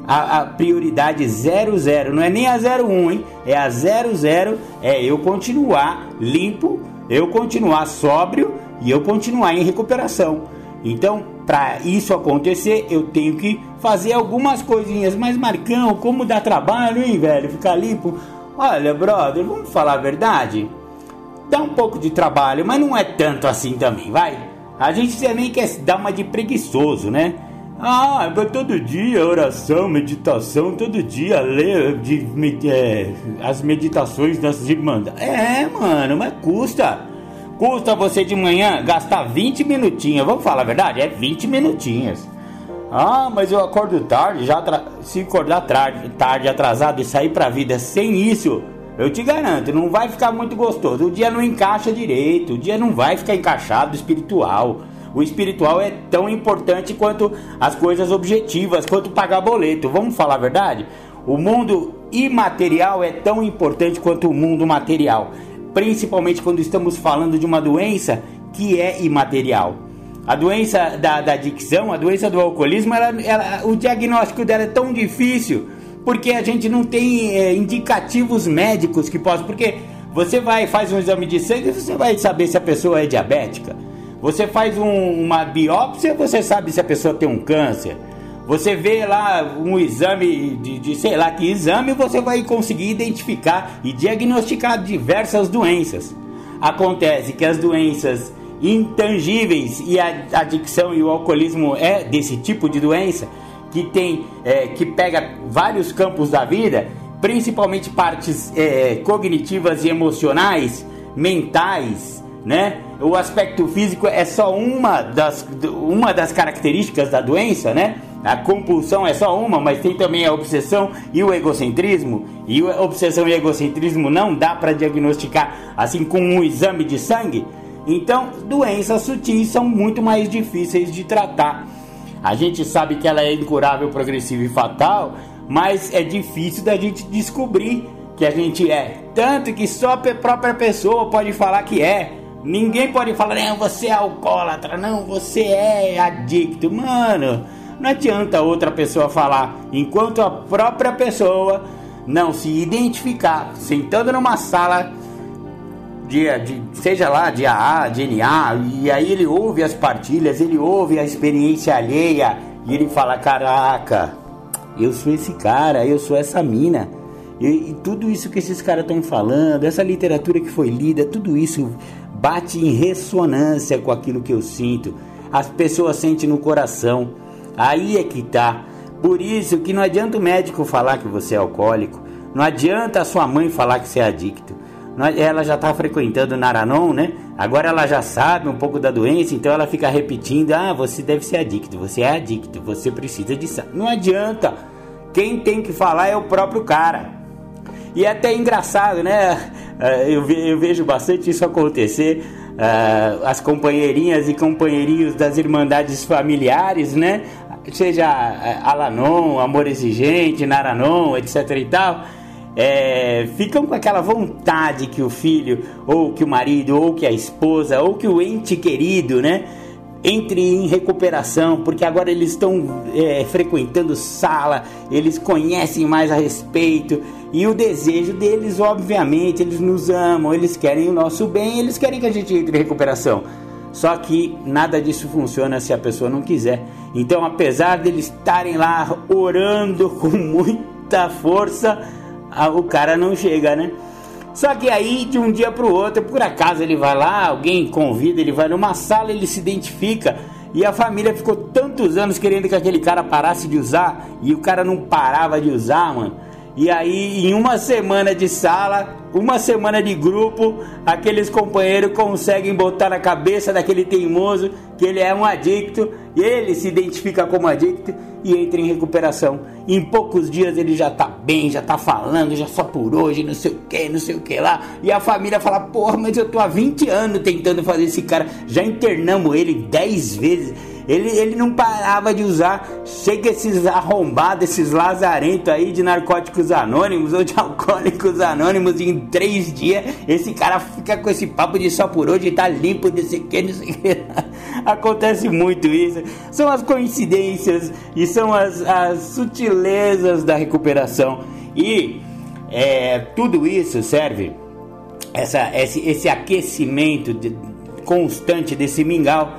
Speaker 1: a, a prioridade 00, não é nem a 01, hein? É a 00, é eu continuar limpo, eu continuar sóbrio e eu continuar em recuperação. Então, para isso acontecer, eu tenho que fazer algumas coisinhas. Mas, Marcão, como dá trabalho, hein, velho? Ficar limpo. Olha, brother, vamos falar a verdade? Dá um pouco de trabalho, mas não é tanto assim também, vai? A gente também quer dar uma de preguiçoso, né? Ah, todo dia oração, meditação, todo dia ler de, é, as meditações das irmãs. É, mano, mas custa. Custa você de manhã gastar 20 minutinhos. Vamos falar a verdade? É 20 minutinhos. Ah, mas eu acordo tarde, já se acordar tarde, tarde atrasado e sair pra vida sem isso, eu te garanto, não vai ficar muito gostoso. O dia não encaixa direito, o dia não vai ficar encaixado espiritual. O espiritual é tão importante quanto as coisas objetivas, quanto pagar boleto. Vamos falar a verdade? O mundo imaterial é tão importante quanto o mundo material, principalmente quando estamos falando de uma doença que é imaterial. A doença da, da adicção, a doença do alcoolismo, ela, ela, o diagnóstico dela é tão difícil porque a gente não tem é, indicativos médicos que possam. Porque você vai faz um exame de sangue você vai saber se a pessoa é diabética. Você faz um, uma biópsia, você sabe se a pessoa tem um câncer. Você vê lá um exame de, de, sei lá que exame, você vai conseguir identificar e diagnosticar diversas doenças. Acontece que as doenças intangíveis e a adicção e o alcoolismo é desse tipo de doença que tem é, que pega vários campos da vida, principalmente partes é, cognitivas e emocionais, mentais, né? O aspecto físico é só uma das, uma das características da doença, né? A compulsão é só uma, mas tem também a obsessão e o egocentrismo. E a obsessão e egocentrismo não dá para diagnosticar assim com um exame de sangue. Então, doenças sutis são muito mais difíceis de tratar. A gente sabe que ela é incurável, progressiva e fatal, mas é difícil da gente descobrir que a gente é. Tanto que só a própria pessoa pode falar que é. Ninguém pode falar, não, você é alcoólatra, não, você é adicto. Mano, não adianta outra pessoa falar, enquanto a própria pessoa não se identificar, sentando numa sala de, de, seja lá de AA, de NA, e aí ele ouve as partilhas, ele ouve a experiência alheia e ele fala: Caraca, eu sou esse cara, eu sou essa mina. E, e tudo isso que esses caras estão falando, essa literatura que foi lida, tudo isso bate em ressonância com aquilo que eu sinto. As pessoas sentem no coração. Aí é que tá. Por isso que não adianta o médico falar que você é alcoólico, não adianta a sua mãe falar que você é adicto ela já está frequentando Naranon, né? Agora ela já sabe um pouco da doença, então ela fica repetindo: ah, você deve ser adicto, você é adicto, você precisa de Não adianta. Quem tem que falar é o próprio cara. E é até engraçado, né? Eh, eu, vejo bastante isso acontecer. Eh, as companheirinhas e companheirinhos das irmandades familiares, né? Seja eh, Alanon, Amor Exigente, Naranon, etc e tal é, ficam com aquela vontade que o filho, ou que o marido, ou que a esposa, ou que o ente querido, né? Entre em recuperação, porque agora eles estão é, frequentando sala, eles conhecem mais a respeito, e o desejo deles, obviamente, eles nos amam, eles querem o nosso bem, eles querem que a gente entre em recuperação. Só que nada disso funciona se a pessoa não quiser. Então, apesar deles estarem lá orando com muita força, o cara não chega, né? Só que aí, de um dia para o outro, por acaso ele vai lá, alguém convida, ele vai numa sala, ele se identifica. E a família ficou tantos anos querendo que aquele cara parasse de usar, e o cara não parava de usar, mano. E aí, em uma semana de sala, uma semana de grupo, aqueles companheiros conseguem botar na cabeça daquele teimoso que ele é um adicto, ele se identifica como adicto e entra em recuperação. Em poucos dias ele já tá bem, já tá falando, já só por hoje, não sei o que, não sei o que lá. E a família fala: Porra, mas eu tô há 20 anos tentando fazer esse cara. Já internamos ele 10 vezes ele, ele não parava de usar. Chega esses arrombados, esses lazarentos aí de narcóticos anônimos ou de alcoólicos anônimos em três dias. Esse cara fica com esse papo de só por hoje, tá limpo, não sei que, não sei o que. Acontece muito isso. São as coincidências e são as, as sutilezas da recuperação. E é, tudo isso serve, essa, esse, esse aquecimento de, constante desse mingau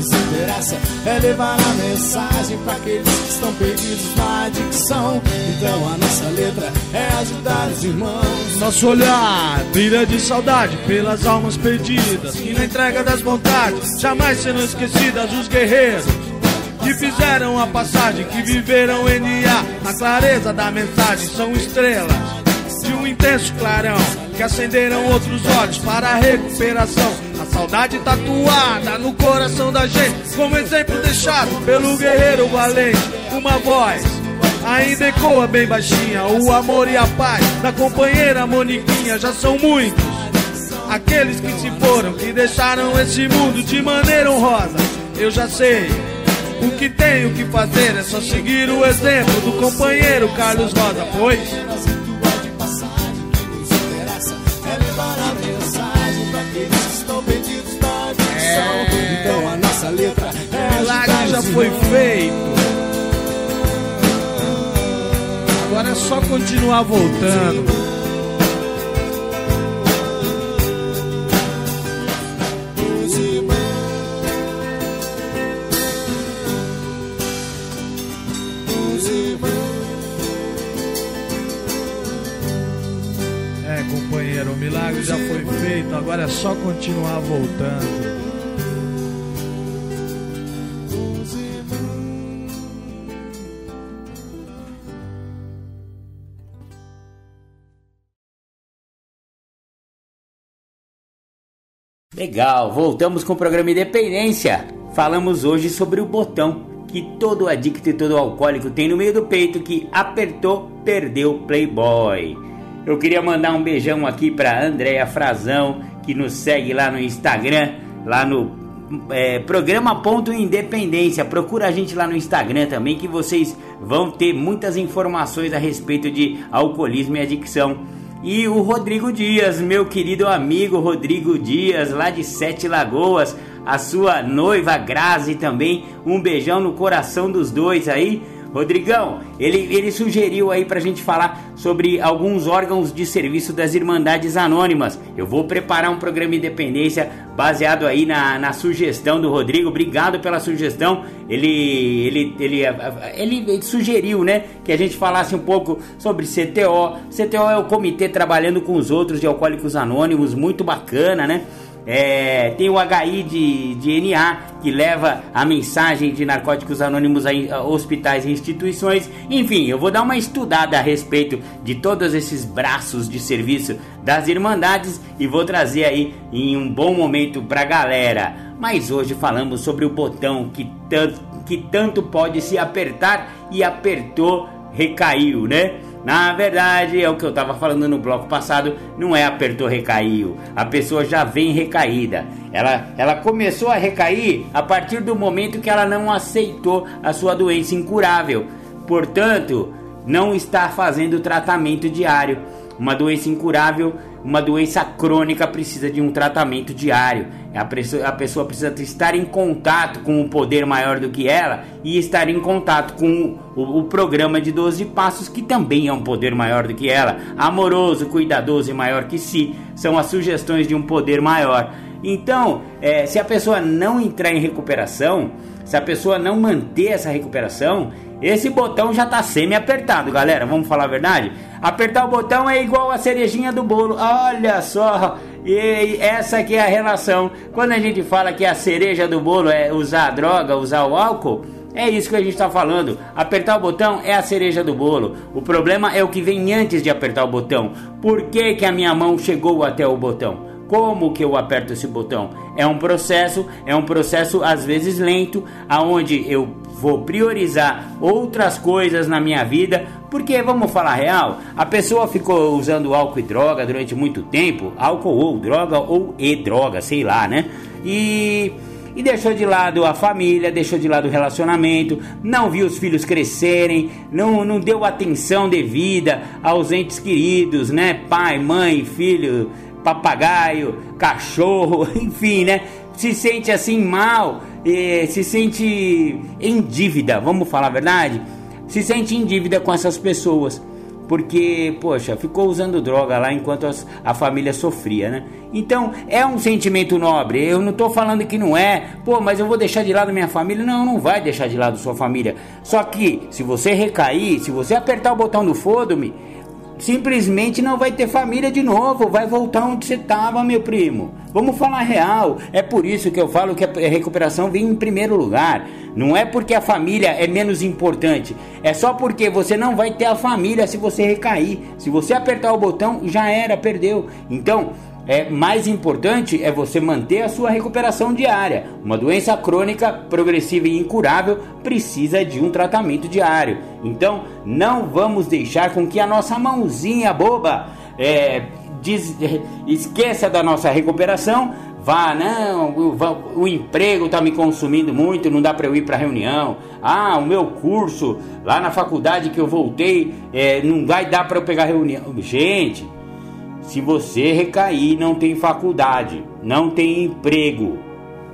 Speaker 5: O que nos interessa é levar a mensagem para aqueles que estão perdidos na adicção. Então a nossa letra é ajudar os irmãos. Nosso olhar brilha de saudade pelas almas perdidas. E na entrega das vontades jamais serão esquecidas os guerreiros que fizeram a passagem, que viveram NA na clareza da mensagem, são estrelas de um intenso clarão que acenderam outros olhos para a recuperação. Saudade tatuada no coração da gente, como exemplo deixado pelo guerreiro valente. Uma voz ainda ecoa bem baixinha. O amor e a paz da companheira Moniquinha já são muitos. Aqueles que se foram, que deixaram esse mundo de maneira honrosa. Eu já sei. O que tenho que fazer é só seguir o exemplo do companheiro Carlos Rosa, pois letra. É milagre já foi feito. Agora é só continuar voltando. É, companheiro, o milagre já foi feito, agora é só continuar voltando.
Speaker 1: Legal, voltamos com o programa Independência. Falamos hoje sobre o botão que todo adicto e todo alcoólico tem no meio do peito que apertou, perdeu Playboy. Eu queria mandar um beijão aqui para Andréia Frazão, que nos segue lá no Instagram, lá no é, programa Ponto Independência. Procura a gente lá no Instagram também, que vocês vão ter muitas informações a respeito de alcoolismo e adicção. E o Rodrigo Dias, meu querido amigo Rodrigo Dias, lá de Sete Lagoas, a sua noiva Grazi também, um beijão no coração dos dois aí. Rodrigão, ele, ele sugeriu aí pra gente falar sobre alguns órgãos de serviço das Irmandades Anônimas. Eu vou preparar um programa Independência baseado aí na, na sugestão do Rodrigo. Obrigado pela sugestão. Ele, ele, ele, ele, ele sugeriu, né, que a gente falasse um pouco sobre CTO. CTO é o Comitê Trabalhando com os Outros de Alcoólicos Anônimos, muito bacana, né? É, tem o HI de, de NA, que leva a mensagem de narcóticos anônimos a, a, hospitais e instituições. Enfim, eu vou dar uma estudada a respeito de todos esses braços de serviço das Irmandades e vou trazer aí em um bom momento pra galera. Mas hoje falamos sobre o botão que tanto, que tanto pode se apertar e apertou, recaiu, né? Na verdade, é o que eu estava falando no bloco passado, não é apertou recaiu. A pessoa já vem recaída. Ela, ela começou a recair a partir do momento que ela não aceitou a sua doença incurável. Portanto, não está fazendo tratamento diário. Uma doença incurável, uma doença crônica precisa de um tratamento diário. A pessoa, a pessoa precisa estar em contato com um poder maior do que ela e estar em contato com o, o, programa de 12 passos, que também é um poder maior do que ela. Amoroso, cuidadoso e maior que si são as sugestões de um poder maior. Então, é, se a pessoa não entrar em recuperação, se a pessoa não manter essa recuperação, esse botão já tá semi-apertado, galera. Vamos falar a verdade? Apertar o botão é igual a cerejinha do bolo. Olha só, e essa aqui é a relação. Quando a gente fala que a cereja do bolo é usar a droga, usar o álcool, é isso que a gente está falando. Apertar o botão é a cereja do bolo. O problema é o que vem antes de apertar o botão. Por que, que a minha mão chegou até o botão? Como que eu aperto esse botão? É um processo, é um processo às vezes lento, aonde eu vou priorizar outras coisas na minha vida, porque vamos falar real, a pessoa ficou usando álcool e droga durante muito tempo, álcool ou droga ou e droga, sei lá, né? E e deixou de lado a família, deixou de lado o relacionamento, não viu os filhos crescerem, não, não deu atenção devida aos entes queridos, né? Pai, mãe, filho, papagaio, cachorro, enfim, né? Se sente assim mal, se sente em dívida, vamos falar a verdade? Se sente em dívida com essas pessoas. Porque, poxa, ficou usando droga lá enquanto as, a família sofria, né? Então, é um sentimento nobre. Eu não tô falando que não é. Pô, mas eu vou deixar de lado minha família. Não, não vai deixar de lado sua família. Só que, se você recair, se você apertar o botão do foda-me, simplesmente não vai ter família de novo, vai voltar onde você estava, meu primo. Vamos falar real. É por isso que eu falo que a recuperação vem em primeiro lugar. Não é porque a família é menos importante, é só porque você não vai ter a família se você recair. Se você apertar o botão, já era, perdeu. Então, é mais importante é você manter a sua recuperação diária. Uma doença crônica, progressiva e incurável precisa de um tratamento diário. Então, não vamos deixar com que a nossa mãozinha boba é, esqueça da nossa recuperação. Vá, não, o, o emprego está me consumindo muito, não dá para eu ir para reunião. Ah, o meu curso lá na faculdade que eu voltei, é, não vai dar para eu pegar reunião. Gente, se você recair, não tem faculdade, não tem emprego,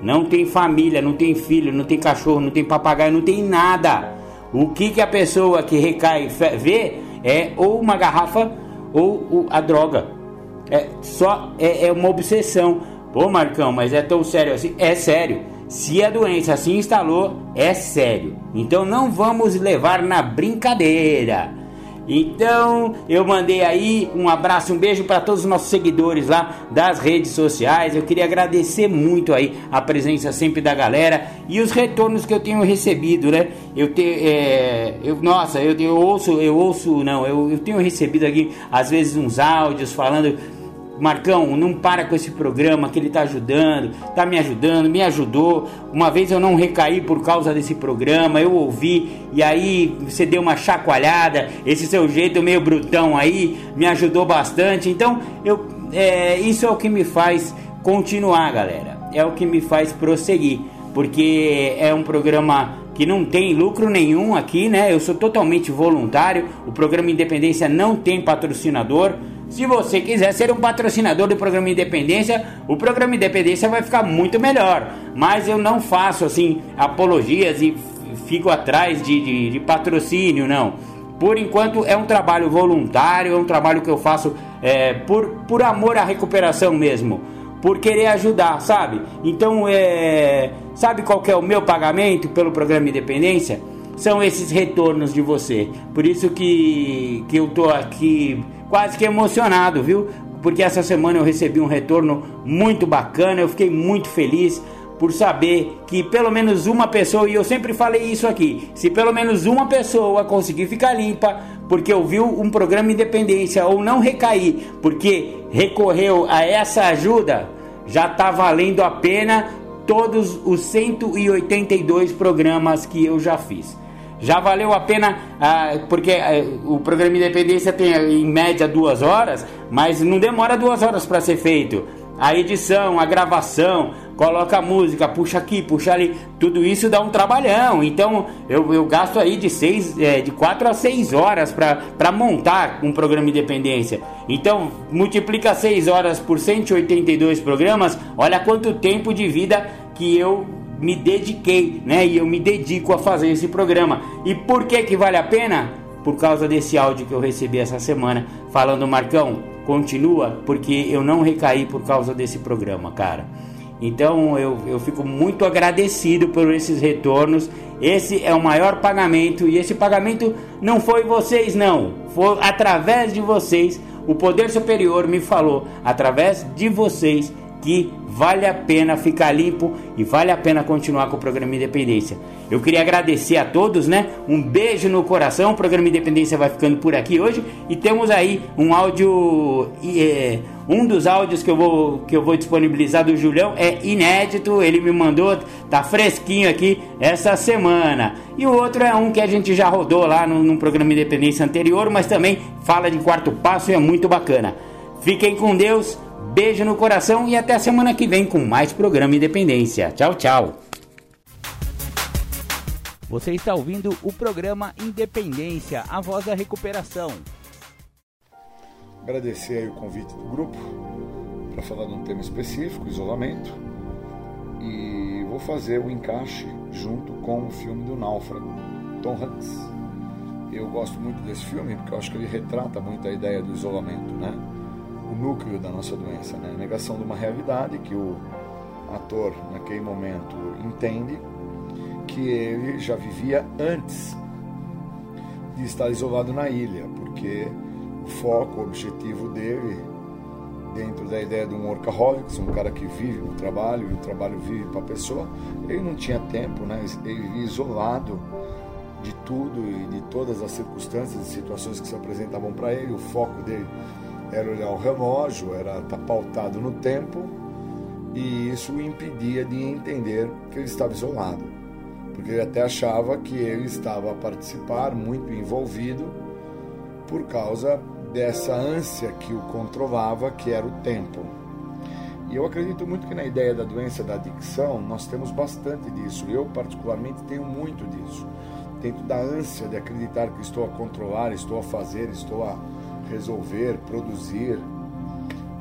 Speaker 1: não tem família, não tem filho, não tem cachorro, não tem papagaio, não tem nada. O que, que a pessoa que recai vê é ou uma garrafa ou a droga. É só é, é uma obsessão. Pô, Marcão, mas é tão sério assim? É sério. Se a doença se instalou, é sério. Então não vamos levar na brincadeira. Então, eu mandei aí um abraço, um beijo para todos os nossos seguidores lá das redes sociais. Eu queria agradecer muito aí a presença sempre da galera e os retornos que eu tenho recebido, né? Eu tenho, é, eu, nossa, eu, eu ouço, eu ouço, não, eu, eu tenho recebido aqui às vezes uns áudios falando Marcão, não para com esse programa que ele está ajudando, está me ajudando, me ajudou. Uma vez eu não recaí por causa desse programa, eu ouvi e aí você deu uma chacoalhada. Esse seu jeito meio brutão aí me ajudou bastante. Então, eu, é, isso é o que me faz continuar, galera. É o que me faz prosseguir, porque é um programa que não tem lucro nenhum aqui, né? Eu sou totalmente voluntário. O programa Independência não tem patrocinador. Se você quiser ser um patrocinador do programa Independência, o programa Independência vai ficar muito melhor. Mas eu não faço assim apologias e fico atrás de, de, de patrocínio, não. Por enquanto é um trabalho voluntário, é um trabalho que eu faço é, por, por amor à recuperação mesmo, por querer ajudar, sabe? Então, é, sabe qual é o meu pagamento pelo programa Independência? São esses retornos de você. Por isso que, que eu tô aqui quase que emocionado, viu? Porque essa semana eu recebi um retorno muito bacana, eu fiquei muito feliz por saber que pelo menos uma pessoa, e eu sempre falei isso aqui, se pelo menos uma pessoa conseguir ficar limpa, porque ouviu um programa Independência ou não recair, porque recorreu a essa ajuda, já está valendo a pena todos os 182 programas que eu já fiz. Já valeu a pena, ah, porque ah, o programa Independência tem em média duas horas, mas não demora duas horas para ser feito. A edição, a gravação, coloca a música, puxa aqui, puxa ali, tudo isso dá um trabalhão. Então eu, eu gasto aí de seis, é, de 4 a 6 horas para montar um programa Independência. Então multiplica 6 horas por 182 programas, olha quanto tempo de vida que eu me dediquei, né? E eu me dedico a fazer esse programa. E por que que vale a pena? Por causa desse áudio que eu recebi essa semana falando, Marcão, continua porque eu não recaí por causa desse programa, cara. Então eu, eu fico muito agradecido por esses retornos. Esse é o maior pagamento e esse pagamento não foi vocês, não. Foi através de vocês. O poder superior me falou através de vocês que vale a pena ficar limpo e vale a pena continuar com o programa Independência. Eu queria agradecer a todos, né? Um beijo no coração. O programa Independência vai ficando por aqui hoje e temos aí um áudio. É, um dos áudios que eu vou que eu vou disponibilizar do Julião é inédito. Ele me mandou, tá fresquinho aqui essa semana. E o outro é um que a gente já rodou lá no, no programa Independência anterior, mas também fala de quarto passo e é muito bacana. Fiquem com Deus. Beijo no coração e até a semana que vem com mais programa Independência. Tchau, tchau. Você está ouvindo o programa Independência, a voz da recuperação.
Speaker 6: Agradecer aí o convite do grupo para falar de um tema específico, isolamento, e vou fazer o um encaixe junto com o filme do Náufrago, Tom Hanks. Eu gosto muito desse filme porque eu acho que ele retrata muito a ideia do isolamento, né? O núcleo da nossa doença, né? A negação de uma realidade que o ator naquele momento entende que ele já vivia antes de estar isolado na ilha, porque o foco, o objetivo dele, dentro da ideia de um workaholic, um cara que vive o trabalho e o trabalho vive para a pessoa, ele não tinha tempo, né? Ele isolado de tudo e de todas as circunstâncias e situações que se apresentavam para ele, o foco dele era olhar o relógio, era estar tá pautado no tempo, e isso o impedia de entender que ele estava isolado, porque ele até achava que ele estava a participar, muito envolvido, por causa dessa ânsia que o controlava, que era o tempo. E eu acredito muito que na ideia da doença da adicção nós temos bastante disso. Eu, particularmente, tenho muito disso. Dentro da ânsia de acreditar que estou a controlar, estou a fazer, estou a resolver, produzir,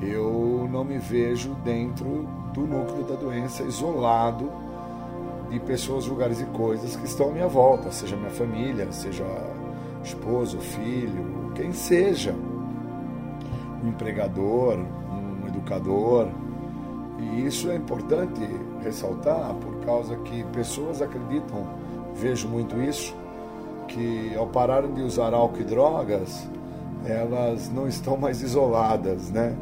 Speaker 6: eu não me vejo dentro do núcleo da doença, isolado de pessoas, lugares e coisas que estão à minha volta, seja minha família, seja esposo, filho, quem seja, um empregador, um educador. E isso é importante ressaltar por causa que pessoas acreditam, vejo muito isso, que ao pararem de usar álcool e drogas, elas não estão mais isoladas, né?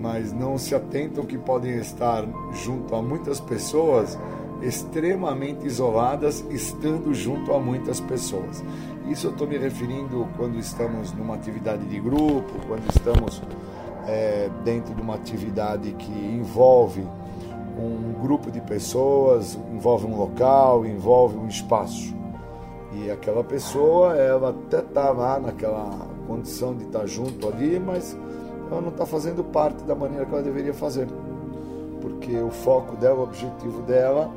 Speaker 6: Mas não se atentam que podem estar junto a muitas pessoas extremamente isoladas, estando junto a muitas pessoas. Isso eu estou me referindo quando estamos numa atividade de grupo, quando estamos é, dentro de uma atividade que envolve um grupo de pessoas, envolve um local, envolve um espaço. E aquela pessoa, ela até está lá naquela condição de estar junto ali, mas ela não está fazendo parte da maneira que ela deveria fazer. Porque o foco dela, o objetivo dela,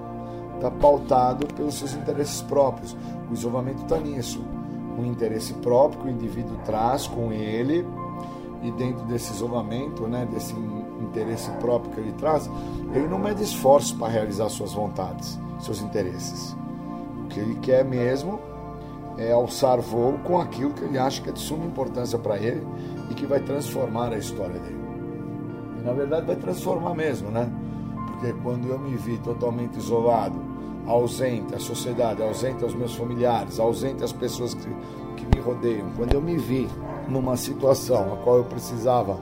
Speaker 6: está pautado pelos seus interesses próprios. O isolamento está nisso. O interesse próprio que o indivíduo traz com ele, e dentro desse isolamento, né, desse interesse próprio que ele traz, ele não mede esforços para realizar suas vontades, seus interesses. que ele quer mesmo é alçar voo com aquilo que ele acha que é de suma importância para ele e que vai transformar a história dele. E, na verdade, vai transformar mesmo, né? Porque quando eu me vi totalmente isolado, ausente à sociedade, ausente aos meus familiares, ausente às pessoas que, que me rodeiam, quando eu me vi numa situação a qual eu precisava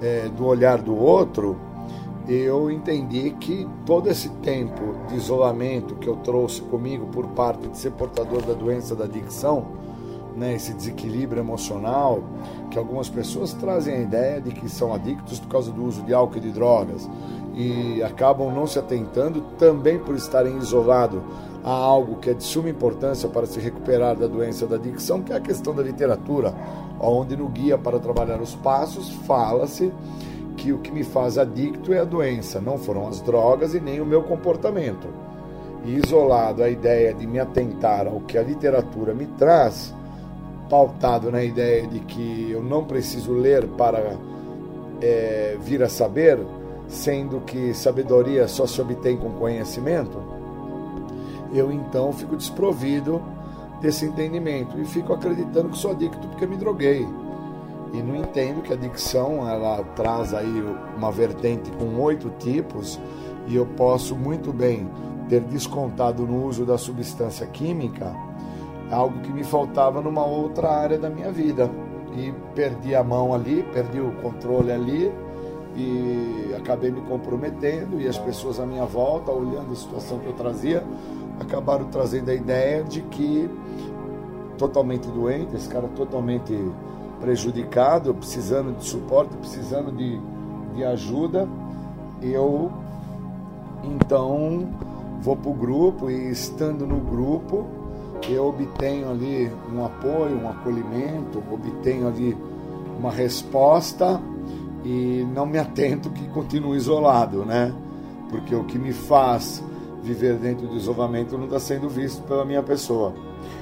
Speaker 6: é, do olhar do outro, eu entendi que todo esse tempo de isolamento que eu trouxe comigo por parte de ser portador da doença da adicção, né, esse desequilíbrio emocional, que algumas pessoas trazem a ideia de que são adictos por causa do uso de álcool e de drogas e acabam não se atentando também por estarem isolados a algo que é de suma importância para se recuperar da doença da adicção, que é a questão da literatura, onde no guia para trabalhar os passos fala-se que o que me faz adicto é a doença, não foram as drogas e nem o meu comportamento. E isolado a ideia de me atentar ao que a literatura me traz, pautado na ideia de que eu não preciso ler para é, vir a saber, sendo que sabedoria só se obtém com conhecimento, eu então fico desprovido desse entendimento e fico acreditando que sou adicto porque me droguei e não entendo que a adicção ela traz aí uma vertente com oito tipos e eu posso muito bem ter descontado no uso da substância química algo que me faltava numa outra área da minha vida. E perdi a mão ali, perdi o controle ali e acabei me comprometendo e as pessoas à minha volta olhando a situação que eu trazia acabaram trazendo a ideia de que totalmente doente, esse cara totalmente prejudicado, precisando de suporte, precisando de, de ajuda, eu então vou para o grupo e estando no grupo eu obtenho ali um apoio, um acolhimento, obtenho ali uma resposta e não me atento que continuo isolado, né? Porque o que me faz viver dentro do isolamento não está sendo visto pela minha pessoa.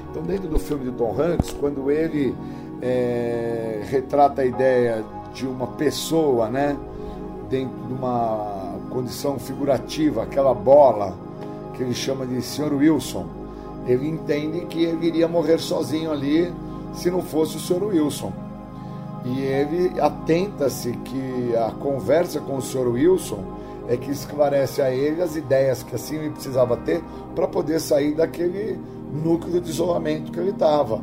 Speaker 6: Então, dentro do filme de Tom Hanks, quando ele é, retrata a ideia de uma pessoa, né, dentro de uma condição figurativa, aquela bola que ele chama de Sr. Wilson. Ele entende que ele iria morrer sozinho ali se não fosse o Sr. Wilson. E ele atenta-se que a conversa com o Sr. Wilson é que esclarece a ele as ideias que assim ele precisava ter para poder sair daquele núcleo de isolamento que ele estava.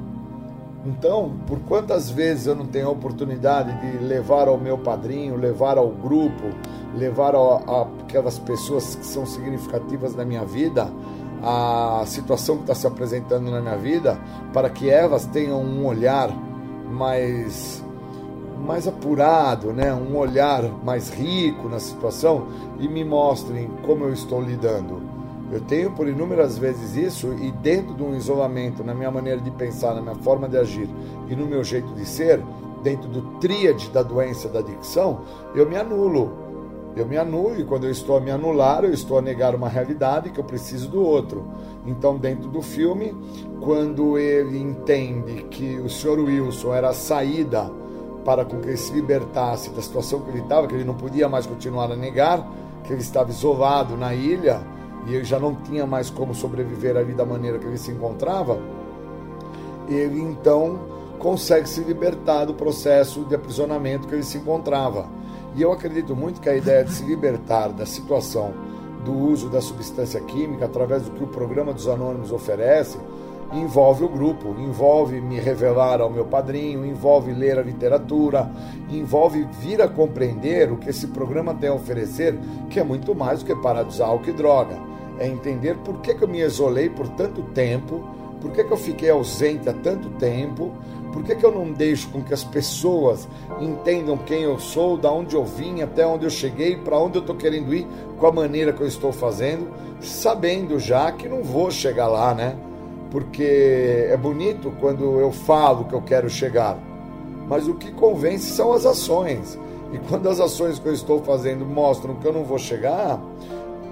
Speaker 6: Então, por quantas vezes eu não tenho a oportunidade de levar ao meu padrinho, levar ao grupo, levar a, aquelas pessoas que são significativas na minha vida, a situação que está se apresentando na minha vida, para que elas tenham um olhar mais mais apurado, né? um olhar mais rico na situação e me mostrem como eu estou lidando. Eu tenho por inúmeras vezes isso e dentro de um isolamento, na minha maneira de pensar, na minha forma de agir e no meu jeito de ser, dentro do tríade da doença da adicção, eu me anulo. Eu me anulo e quando eu estou a me anular, eu estou a negar uma realidade que eu preciso do outro. Então, dentro do filme, quando ele entende que o Sr. Wilson era a saída para com que ele se libertasse da situação que ele estava, que ele não podia mais continuar a negar, que ele estava isolado na ilha, e ele já não tinha mais como sobreviver ali da maneira que ele se encontrava, ele então consegue se libertar do processo de aprisionamento que ele se encontrava. E eu acredito muito que a ideia de se libertar da situação do uso da substância química através do que o programa dos anônimos oferece envolve o grupo, envolve me revelar ao meu padrinho, envolve ler a literatura, envolve vir a compreender o que esse programa tem a oferecer, que é muito mais do que parar de usar álcool e droga é entender por que, que eu me isolei por tanto tempo, por que, que eu fiquei ausente há tanto tempo, por que, que eu não deixo com que as pessoas entendam quem eu sou, da onde eu vim, até onde eu cheguei, para onde eu estou querendo ir, com a maneira que eu estou fazendo, sabendo já que não vou chegar lá, né? Porque é bonito quando eu falo que eu quero chegar, mas o que convence são as ações. E quando as ações que eu estou fazendo mostram que eu não vou chegar,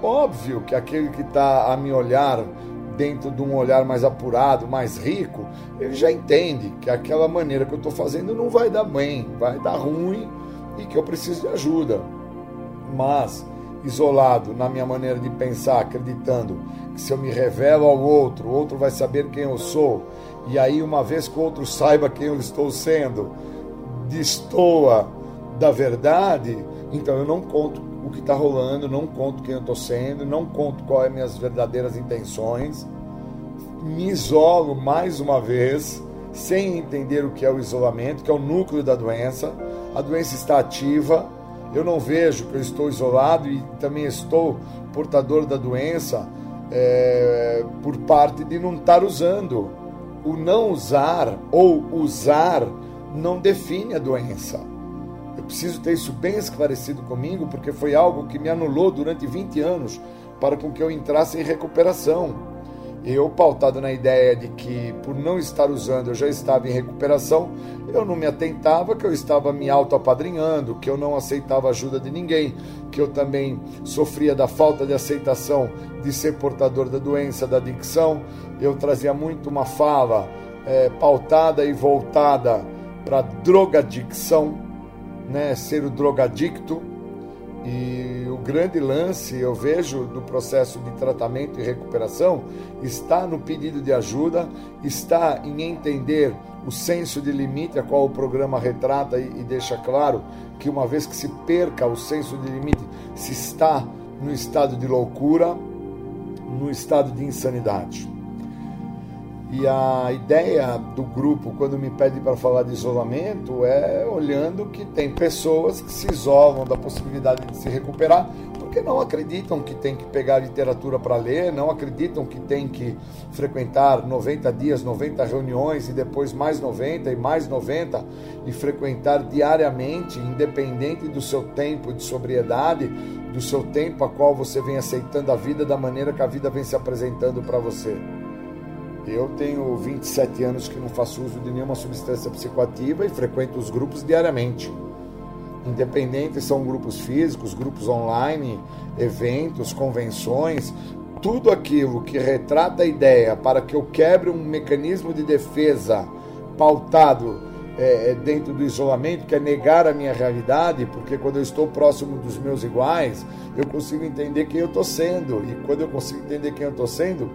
Speaker 6: Óbvio que aquele que está a me olhar dentro de um olhar mais apurado, mais rico, ele já entende que aquela maneira que eu estou fazendo não vai dar bem, vai dar ruim e que eu preciso de ajuda. Mas isolado na minha maneira de pensar, acreditando que se eu me revelo ao outro, o outro vai saber quem eu sou, e aí, uma vez que o outro saiba quem eu estou sendo, destoa da verdade, então eu não conto o que está rolando, não conto quem eu estou sendo, não conto quais são minhas verdadeiras intenções, me isolo mais uma vez, sem entender o que é o isolamento, que é o núcleo da doença. A doença está ativa, eu não vejo que eu estou isolado e também estou portador da doença é, por parte de não estar usando. O não usar ou usar não define a doença. Eu preciso ter isso bem esclarecido comigo, porque foi algo que me anulou durante 20 anos para com que eu entrasse em recuperação eu pautado na ideia de que por não estar usando eu já estava em recuperação, eu não me atentava que eu estava me auto-apadrinhando, que eu não aceitava ajuda de ninguém, que eu também sofria da falta de aceitação de ser portador da doença, da adicção. Eu trazia muito uma fala é, pautada e voltada para drogadicção, né, ser o drogadicto e o grande lance, eu vejo, do processo de tratamento e recuperação está no pedido de ajuda, está em entender o senso de limite a qual o programa retrata e, e deixa claro que uma vez que se perca o senso de limite, se está no estado de loucura, no estado de insanidade. E a ideia do grupo, quando me pede para falar de isolamento, é olhando que tem pessoas que se isolam da possibilidade de se recuperar, porque não acreditam que tem que pegar literatura para ler, não acreditam que tem que frequentar 90 dias, 90 reuniões e depois mais 90 e mais 90 e frequentar diariamente, independente do seu tempo de sobriedade, do seu tempo a qual você vem aceitando a vida da maneira que a vida vem se apresentando para você. Eu tenho 27 anos que não faço uso de nenhuma substância psicoativa e frequento os grupos diariamente. Independente são grupos físicos, grupos online, eventos, convenções, tudo aquilo que retrata a ideia para que eu quebre um mecanismo de defesa pautado é, é dentro do isolamento, que é negar a minha realidade, porque quando eu estou próximo dos meus iguais, eu consigo entender quem eu estou sendo. E quando eu consigo entender quem eu estou sendo,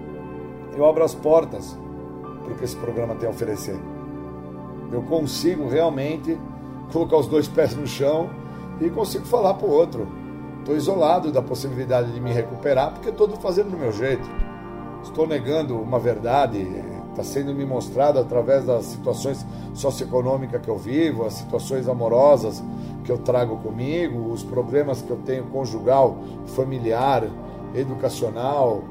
Speaker 6: eu abro as portas para o que esse programa tem a oferecer. Eu consigo realmente colocar os dois pés no chão e consigo falar para o outro. Estou isolado da possibilidade de me recuperar porque estou fazendo do meu jeito. Estou negando uma verdade, está sendo me mostrado através das situações socioeconômicas que eu vivo, as situações amorosas que eu trago comigo, os problemas que eu tenho conjugal, familiar, educacional,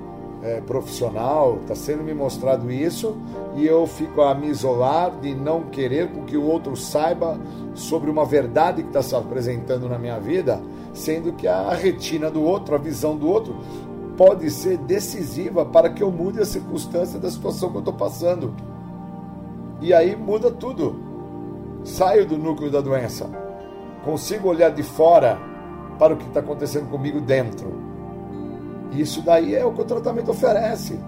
Speaker 6: é, profissional, está sendo me mostrado isso e eu fico a me isolar de não querer que o outro saiba sobre uma verdade que está se apresentando na minha vida, sendo que a retina do outro, a visão do outro, pode ser decisiva para que eu mude a circunstância da situação que eu estou passando. E aí muda tudo. Saio do núcleo da doença. Consigo olhar de fora para o que está acontecendo comigo dentro isso daí é o que o tratamento oferece.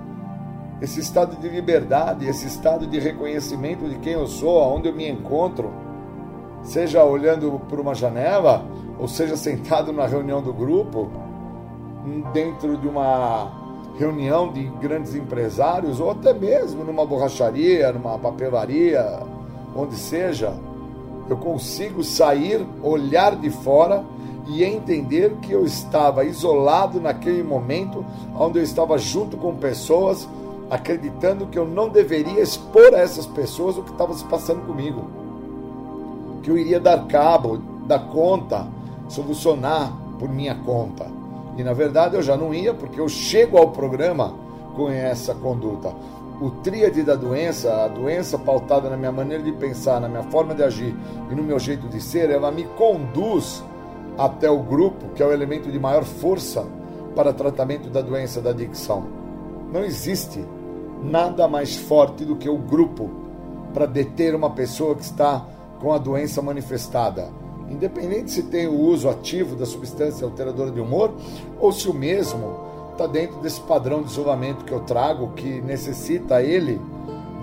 Speaker 6: Esse estado de liberdade, esse estado de reconhecimento de quem eu sou, aonde eu me encontro, seja olhando por uma janela, ou seja sentado na reunião do grupo, dentro de uma reunião de grandes empresários, ou até mesmo numa borracharia, numa papelaria, onde seja, eu consigo sair, olhar de fora e entender que eu estava isolado naquele momento, onde eu estava junto com pessoas, acreditando que eu não deveria expor a essas pessoas o que estava se passando comigo. Que eu iria dar cabo, dar conta, solucionar por minha conta. E na verdade eu já não ia, porque eu chego ao programa com essa conduta. O tríade da doença, a doença pautada na minha maneira de pensar, na minha forma de agir e no meu jeito de ser, ela me conduz até o grupo, que é o elemento de maior força para tratamento da doença da adicção. Não existe nada mais forte do que o grupo para deter uma pessoa que está com a doença manifestada. Independente se tem o uso ativo da substância alteradora de humor ou se o mesmo está dentro desse padrão de isolamento que eu trago, que necessita ele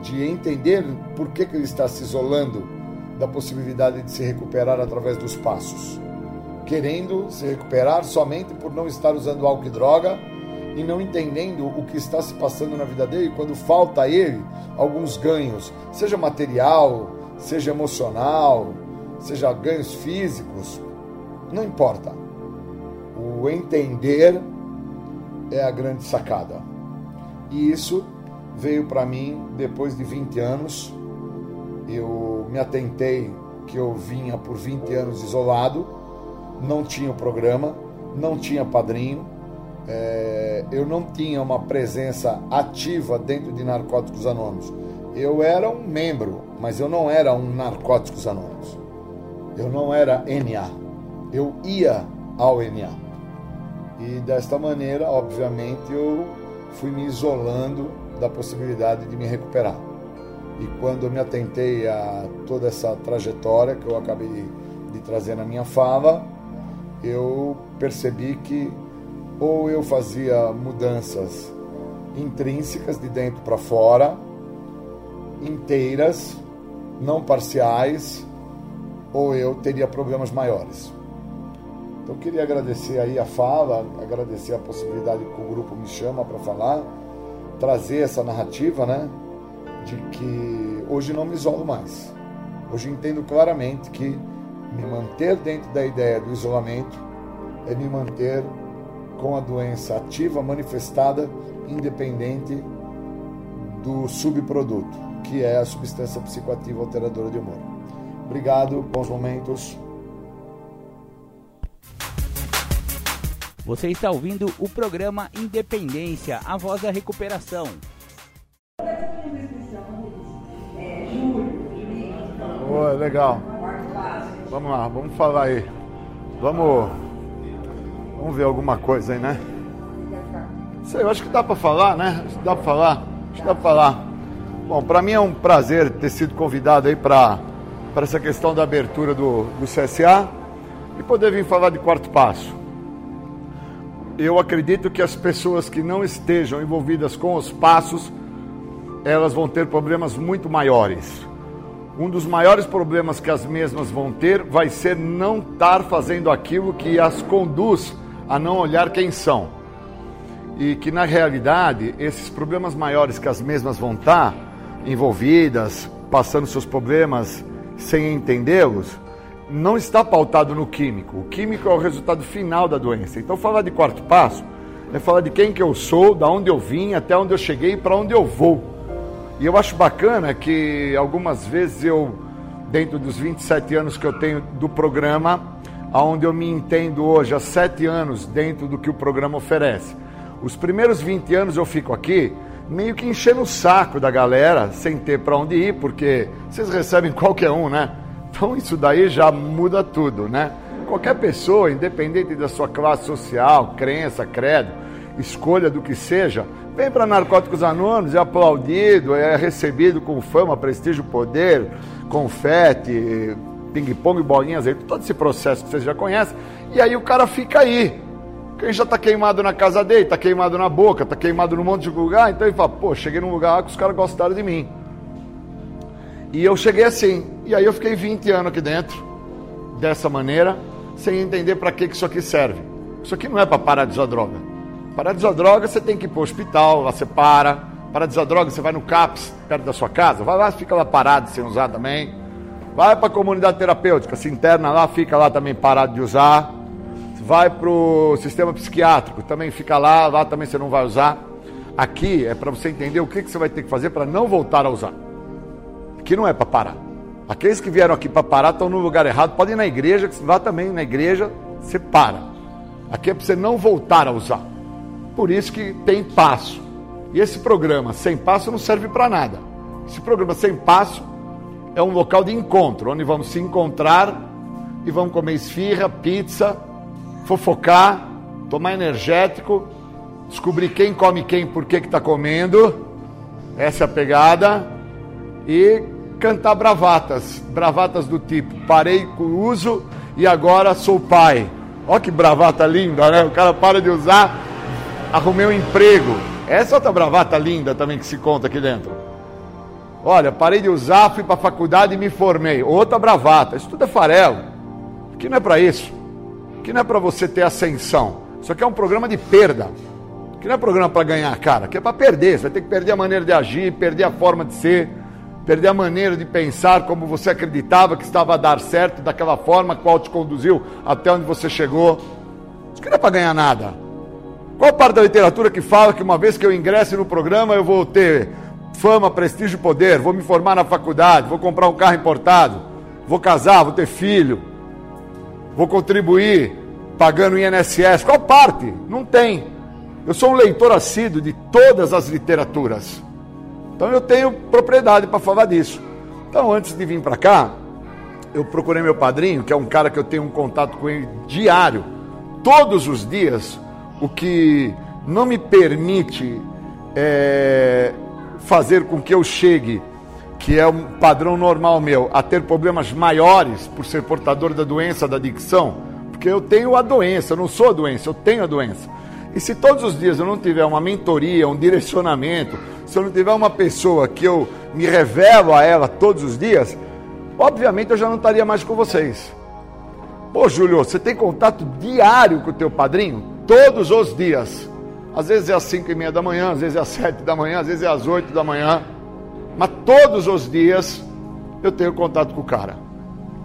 Speaker 6: de entender por que, que ele está se isolando da possibilidade de se recuperar através dos passos. Querendo se recuperar somente por não estar usando álcool e droga e não entendendo o que está se passando na vida dele quando falta a ele alguns ganhos, seja material, seja emocional, seja ganhos físicos, não importa. O entender é a grande sacada. E isso veio para mim depois de 20 anos. Eu me atentei que eu vinha por 20 anos isolado, não tinha o programa, não tinha padrinho, é, eu não tinha uma presença ativa dentro de Narcóticos Anônimos. Eu era um membro, mas eu não era um Narcóticos Anônimos. Eu não era NA. Eu ia ao NA. E desta maneira, obviamente, eu fui me isolando da possibilidade de me recuperar. E quando eu me atentei a toda essa trajetória que eu acabei de trazer na minha fala, eu percebi que ou eu fazia mudanças intrínsecas de dentro para fora, inteiras, não parciais, ou eu teria problemas maiores. Então eu queria agradecer aí a fala, agradecer a possibilidade que o grupo me chama para falar, trazer essa narrativa, né, de que hoje não me isolo mais. Hoje entendo claramente que me manter dentro da ideia do isolamento é me manter com a doença ativa manifestada, independente do subproduto, que é a substância psicoativa alteradora de humor. Obrigado, bons momentos.
Speaker 1: Você está ouvindo o programa Independência, a voz da recuperação.
Speaker 6: Oh, legal. Vamos lá, vamos falar aí. Vamos Vamos ver alguma coisa aí, né? Sei, eu acho que dá para falar, né? Acho que dá para falar. Acho que dá para falar. Bom, para mim é um prazer ter sido convidado aí para essa questão da abertura do, do CSA e poder vir falar de quarto passo. Eu acredito que as pessoas que não estejam envolvidas com os passos, elas vão ter problemas muito maiores. Um dos maiores problemas que as mesmas vão ter vai ser não estar fazendo aquilo que as conduz a não olhar quem são. E que na realidade, esses problemas maiores que as mesmas vão estar envolvidas, passando seus problemas sem entendê-los, não está pautado no químico. O químico é o resultado final da doença. Então, falar de quarto passo é falar de quem que eu sou, da onde eu vim, até onde eu cheguei e para onde eu vou. E eu acho bacana que algumas vezes eu, dentro dos 27 anos que eu tenho do programa, aonde eu me entendo hoje há sete anos dentro do que o programa oferece. Os primeiros 20 anos eu fico aqui meio que enchendo o saco da galera, sem ter para onde ir, porque vocês recebem qualquer um, né? Então isso daí já muda tudo, né? Qualquer pessoa, independente da sua classe social, crença, credo, escolha do que seja, vem para Narcóticos Anônimos, é aplaudido, é recebido com fama, prestígio, poder, confete, ping-pong, bolinhas aí, todo esse processo que vocês já conhecem, e aí o cara fica aí. Quem já está queimado na casa dele, está queimado na boca, está queimado num monte de lugar, então ele fala, pô, cheguei num lugar que os caras gostaram de mim. E eu cheguei assim, e aí eu fiquei 20 anos aqui dentro, dessa maneira, sem entender para que, que isso aqui serve. Isso aqui não é para parar de usar droga. Usar droga, você tem que ir para o hospital, lá você para. Usar droga, você vai no CAPS, perto da sua casa, vai lá, fica lá parado sem usar também Vai para a comunidade terapêutica, se interna lá, fica lá também parado de usar. Vai para o sistema psiquiátrico, também fica lá, lá também você não vai usar. Aqui é para você entender o que, que você vai ter que fazer para não voltar a usar. Aqui não é para parar. Aqueles que vieram aqui para parar estão no lugar errado. Podem ir na igreja, que vá também na igreja, você para. Aqui é para você não voltar a usar. Por isso que tem passo. E esse programa sem passo não serve para nada. Esse programa sem passo é um local de encontro, onde vamos se encontrar e vamos comer esfirra, pizza, fofocar, tomar energético, descobrir quem come quem, por que está comendo, essa é a pegada, e cantar bravatas, bravatas do tipo, parei com o uso e agora sou pai. Olha que bravata linda, né? O cara para de usar, arrumei um emprego. Essa outra bravata linda também que se conta aqui dentro. Olha, parei de usar, fui para a faculdade e me formei. Outra bravata. Isso tudo é farelo. Aqui não é para isso. que não é para você ter ascensão. Isso aqui é um programa de perda. Que não é programa para ganhar, cara, que é para perder. Você vai ter que perder a maneira de agir, perder a forma de ser, perder a maneira de pensar como você acreditava que estava a dar certo, daquela forma qual te conduziu até onde você chegou. Isso aqui não é para ganhar nada. Qual parte da literatura que fala que uma vez que eu ingresse no programa eu vou ter fama, prestígio, poder, vou me formar na faculdade, vou comprar um carro importado, vou casar, vou ter filho, vou contribuir pagando INSS? Qual parte? Não tem. Eu sou um leitor assíduo de todas as literaturas. Então eu tenho propriedade para falar disso. Então antes de vir para cá, eu procurei meu padrinho, que é um cara que eu tenho um contato com ele diário, todos os dias o que não me permite é, fazer com que eu chegue, que é um padrão normal meu, a ter problemas maiores por ser portador da doença da adicção, porque eu tenho a doença, eu não sou a doença, eu tenho a doença. E se todos os dias eu não tiver uma mentoria, um direcionamento, se eu não tiver uma pessoa que eu me revelo a ela todos os dias, obviamente eu já não estaria mais com vocês. Pô, Júlio, você tem contato diário com o teu padrinho? Todos os dias. Às vezes é às 5 e meia da manhã, às vezes é às 7 da manhã, às vezes é às 8 da manhã. Mas todos os dias eu tenho contato com o cara.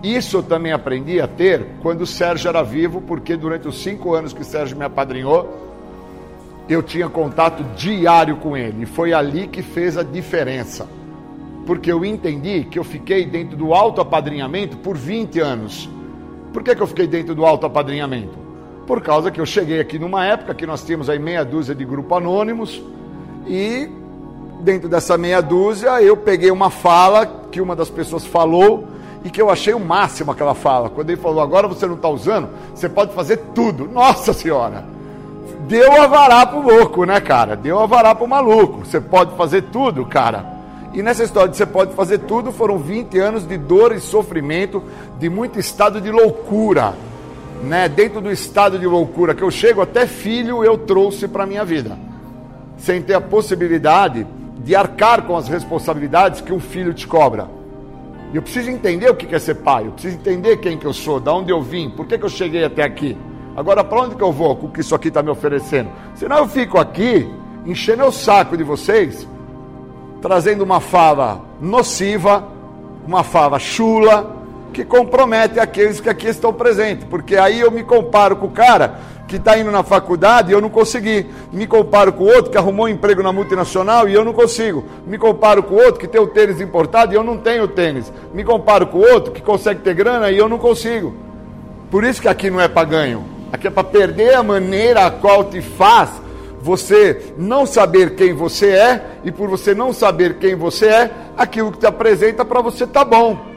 Speaker 6: Isso eu também aprendi a ter quando o Sérgio era vivo, porque durante os cinco anos que o Sérgio me apadrinhou, eu tinha contato diário com ele. E foi ali que fez a diferença. Porque eu entendi que eu fiquei dentro do alto apadrinhamento por 20 anos. Por que, que eu fiquei dentro do alto apadrinhamento? Por causa que eu cheguei aqui numa época que nós tínhamos aí meia dúzia de grupos anônimos e dentro dessa meia dúzia eu peguei uma fala que uma das pessoas falou e que eu achei o máximo aquela fala. Quando ele falou, agora você não está usando, você pode fazer tudo. Nossa Senhora! Deu a varar pro louco, né, cara? Deu a varar pro maluco. Você pode fazer tudo, cara. E nessa história de você pode fazer tudo, foram 20 anos de dor e sofrimento, de muito estado de loucura né, dentro do estado de loucura que eu chego, até filho eu trouxe para minha vida, sem ter a possibilidade de arcar com as responsabilidades que um filho te cobra. E eu preciso entender o que é ser pai, eu preciso entender quem que eu sou, de onde eu vim, por que, que eu cheguei até aqui. Agora, para onde que eu vou com o que isso aqui está me oferecendo? Senão eu fico aqui, enchendo o saco de vocês, trazendo uma fala nociva, uma fala chula, que compromete aqueles que aqui estão presentes, porque aí eu me comparo com o cara que está indo na faculdade e eu não consegui, me comparo com o outro que arrumou um emprego na multinacional e eu não consigo, me comparo com o outro que tem o tênis importado e eu não tenho tênis, me comparo com o outro que consegue ter grana e eu não consigo. Por isso que aqui não é para ganho, aqui é para perder a maneira a qual te faz você não saber quem você é e por você não saber quem você é, aquilo que te apresenta para você tá bom.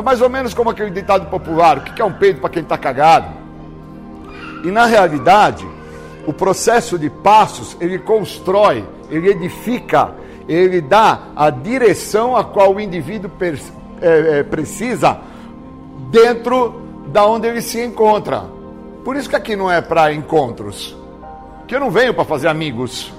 Speaker 6: É mais ou menos como aquele ditado popular: o que é um peito para quem está cagado? E na realidade, o processo de passos ele constrói, ele edifica, ele dá a direção a qual o indivíduo é, é, precisa dentro da onde ele se encontra. Por isso que aqui não é para encontros. Aqui eu não venho para fazer amigos.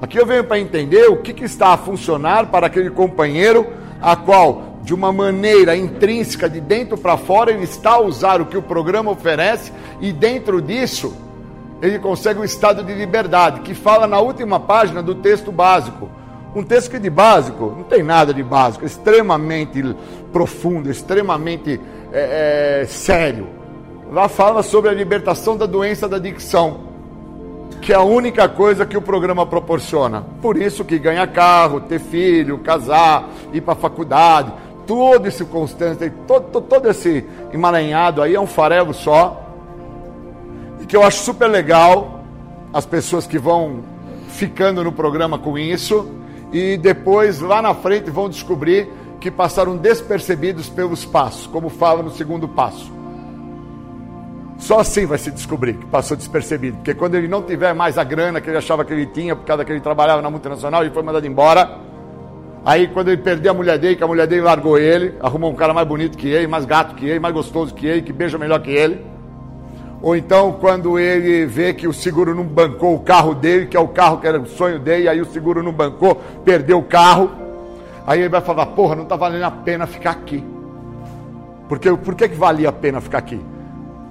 Speaker 6: Aqui eu venho para entender o que, que está a funcionar para aquele companheiro a qual de uma maneira intrínseca, de dentro para fora, ele está a usar o que o programa oferece e dentro disso ele consegue um estado de liberdade, que fala na última página do texto básico. Um texto que de básico não tem nada de básico, extremamente profundo, extremamente é, é, sério. Lá fala sobre a libertação da doença da adicção, que é a única coisa que o programa proporciona. Por isso que ganha carro, ter filho, casar, ir para a faculdade esse constante, todo, todo esse emaranhado aí é um farelo só. E que eu acho super legal as pessoas que vão ficando no programa com isso e depois lá na frente vão descobrir que passaram despercebidos pelos passos, como fala no segundo passo. Só assim vai se descobrir que passou despercebido, porque quando ele não tiver mais a grana que ele achava que ele tinha por causa que ele trabalhava na multinacional e foi mandado embora, Aí quando ele perdeu a mulher dele, que a mulher dele largou ele, arrumou um cara mais bonito que ele, mais gato que ele, mais gostoso que ele, que beija melhor que ele. Ou então quando ele vê que o seguro não bancou o carro dele, que é o carro que era o sonho dele, aí o seguro não bancou, perdeu o carro. Aí ele vai falar, porra, não está valendo a pena ficar aqui. Porque, por que, que valia a pena ficar aqui?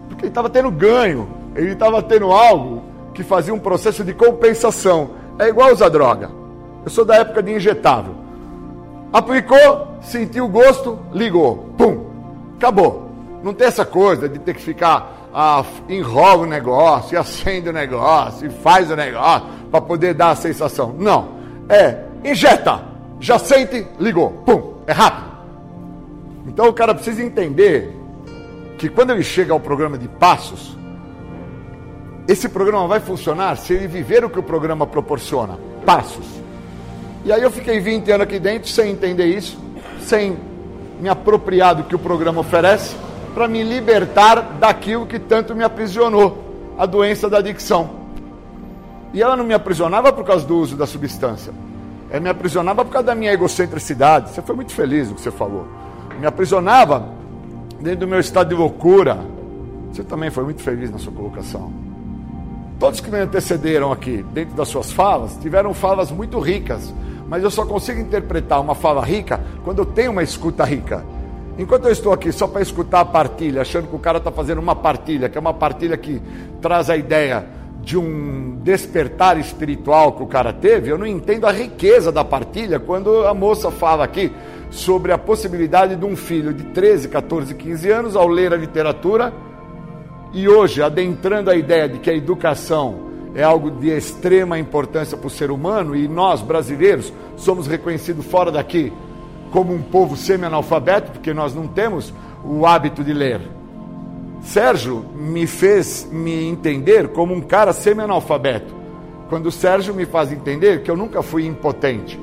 Speaker 6: Porque ele estava tendo ganho, ele estava tendo algo que fazia um processo de compensação. É igual usar droga. Eu sou da época de injetável. Aplicou, sentiu o gosto, ligou. Pum! Acabou. Não tem essa coisa de ter que ficar, ah, enrola o negócio, acende o negócio, faz o negócio, para poder dar a sensação. Não. É, injeta, já sente, ligou. Pum! É rápido. Então o cara precisa entender que quando ele chega ao programa de passos, esse programa vai funcionar se ele viver o que o programa proporciona passos. E aí eu fiquei 20 anos aqui dentro sem entender isso, sem me apropriar do que o programa oferece, para me libertar daquilo que tanto me aprisionou a doença da adicção. E ela não me aprisionava por causa do uso da substância. Ela me aprisionava por causa da minha egocentricidade. Você foi muito feliz no que você falou. Me aprisionava dentro do meu estado de loucura. Você também foi muito feliz na sua colocação. Todos que me antecederam aqui, dentro das suas falas, tiveram falas muito ricas, mas eu só consigo interpretar uma fala rica quando eu tenho uma escuta rica. Enquanto eu estou aqui só para escutar a partilha, achando que o cara está fazendo uma partilha, que é uma partilha que traz a ideia de um despertar espiritual que o cara teve, eu não entendo a riqueza da partilha quando a moça fala aqui sobre a possibilidade de um filho de 13, 14, 15 anos, ao ler a literatura, e hoje, adentrando a ideia de que a educação é algo de extrema importância para o ser humano, e nós, brasileiros, somos reconhecidos fora daqui como um povo semi-analfabeto, porque nós não temos o hábito de ler. Sérgio me fez me entender como um cara semi-analfabeto. Quando o Sérgio me faz entender que eu nunca fui impotente,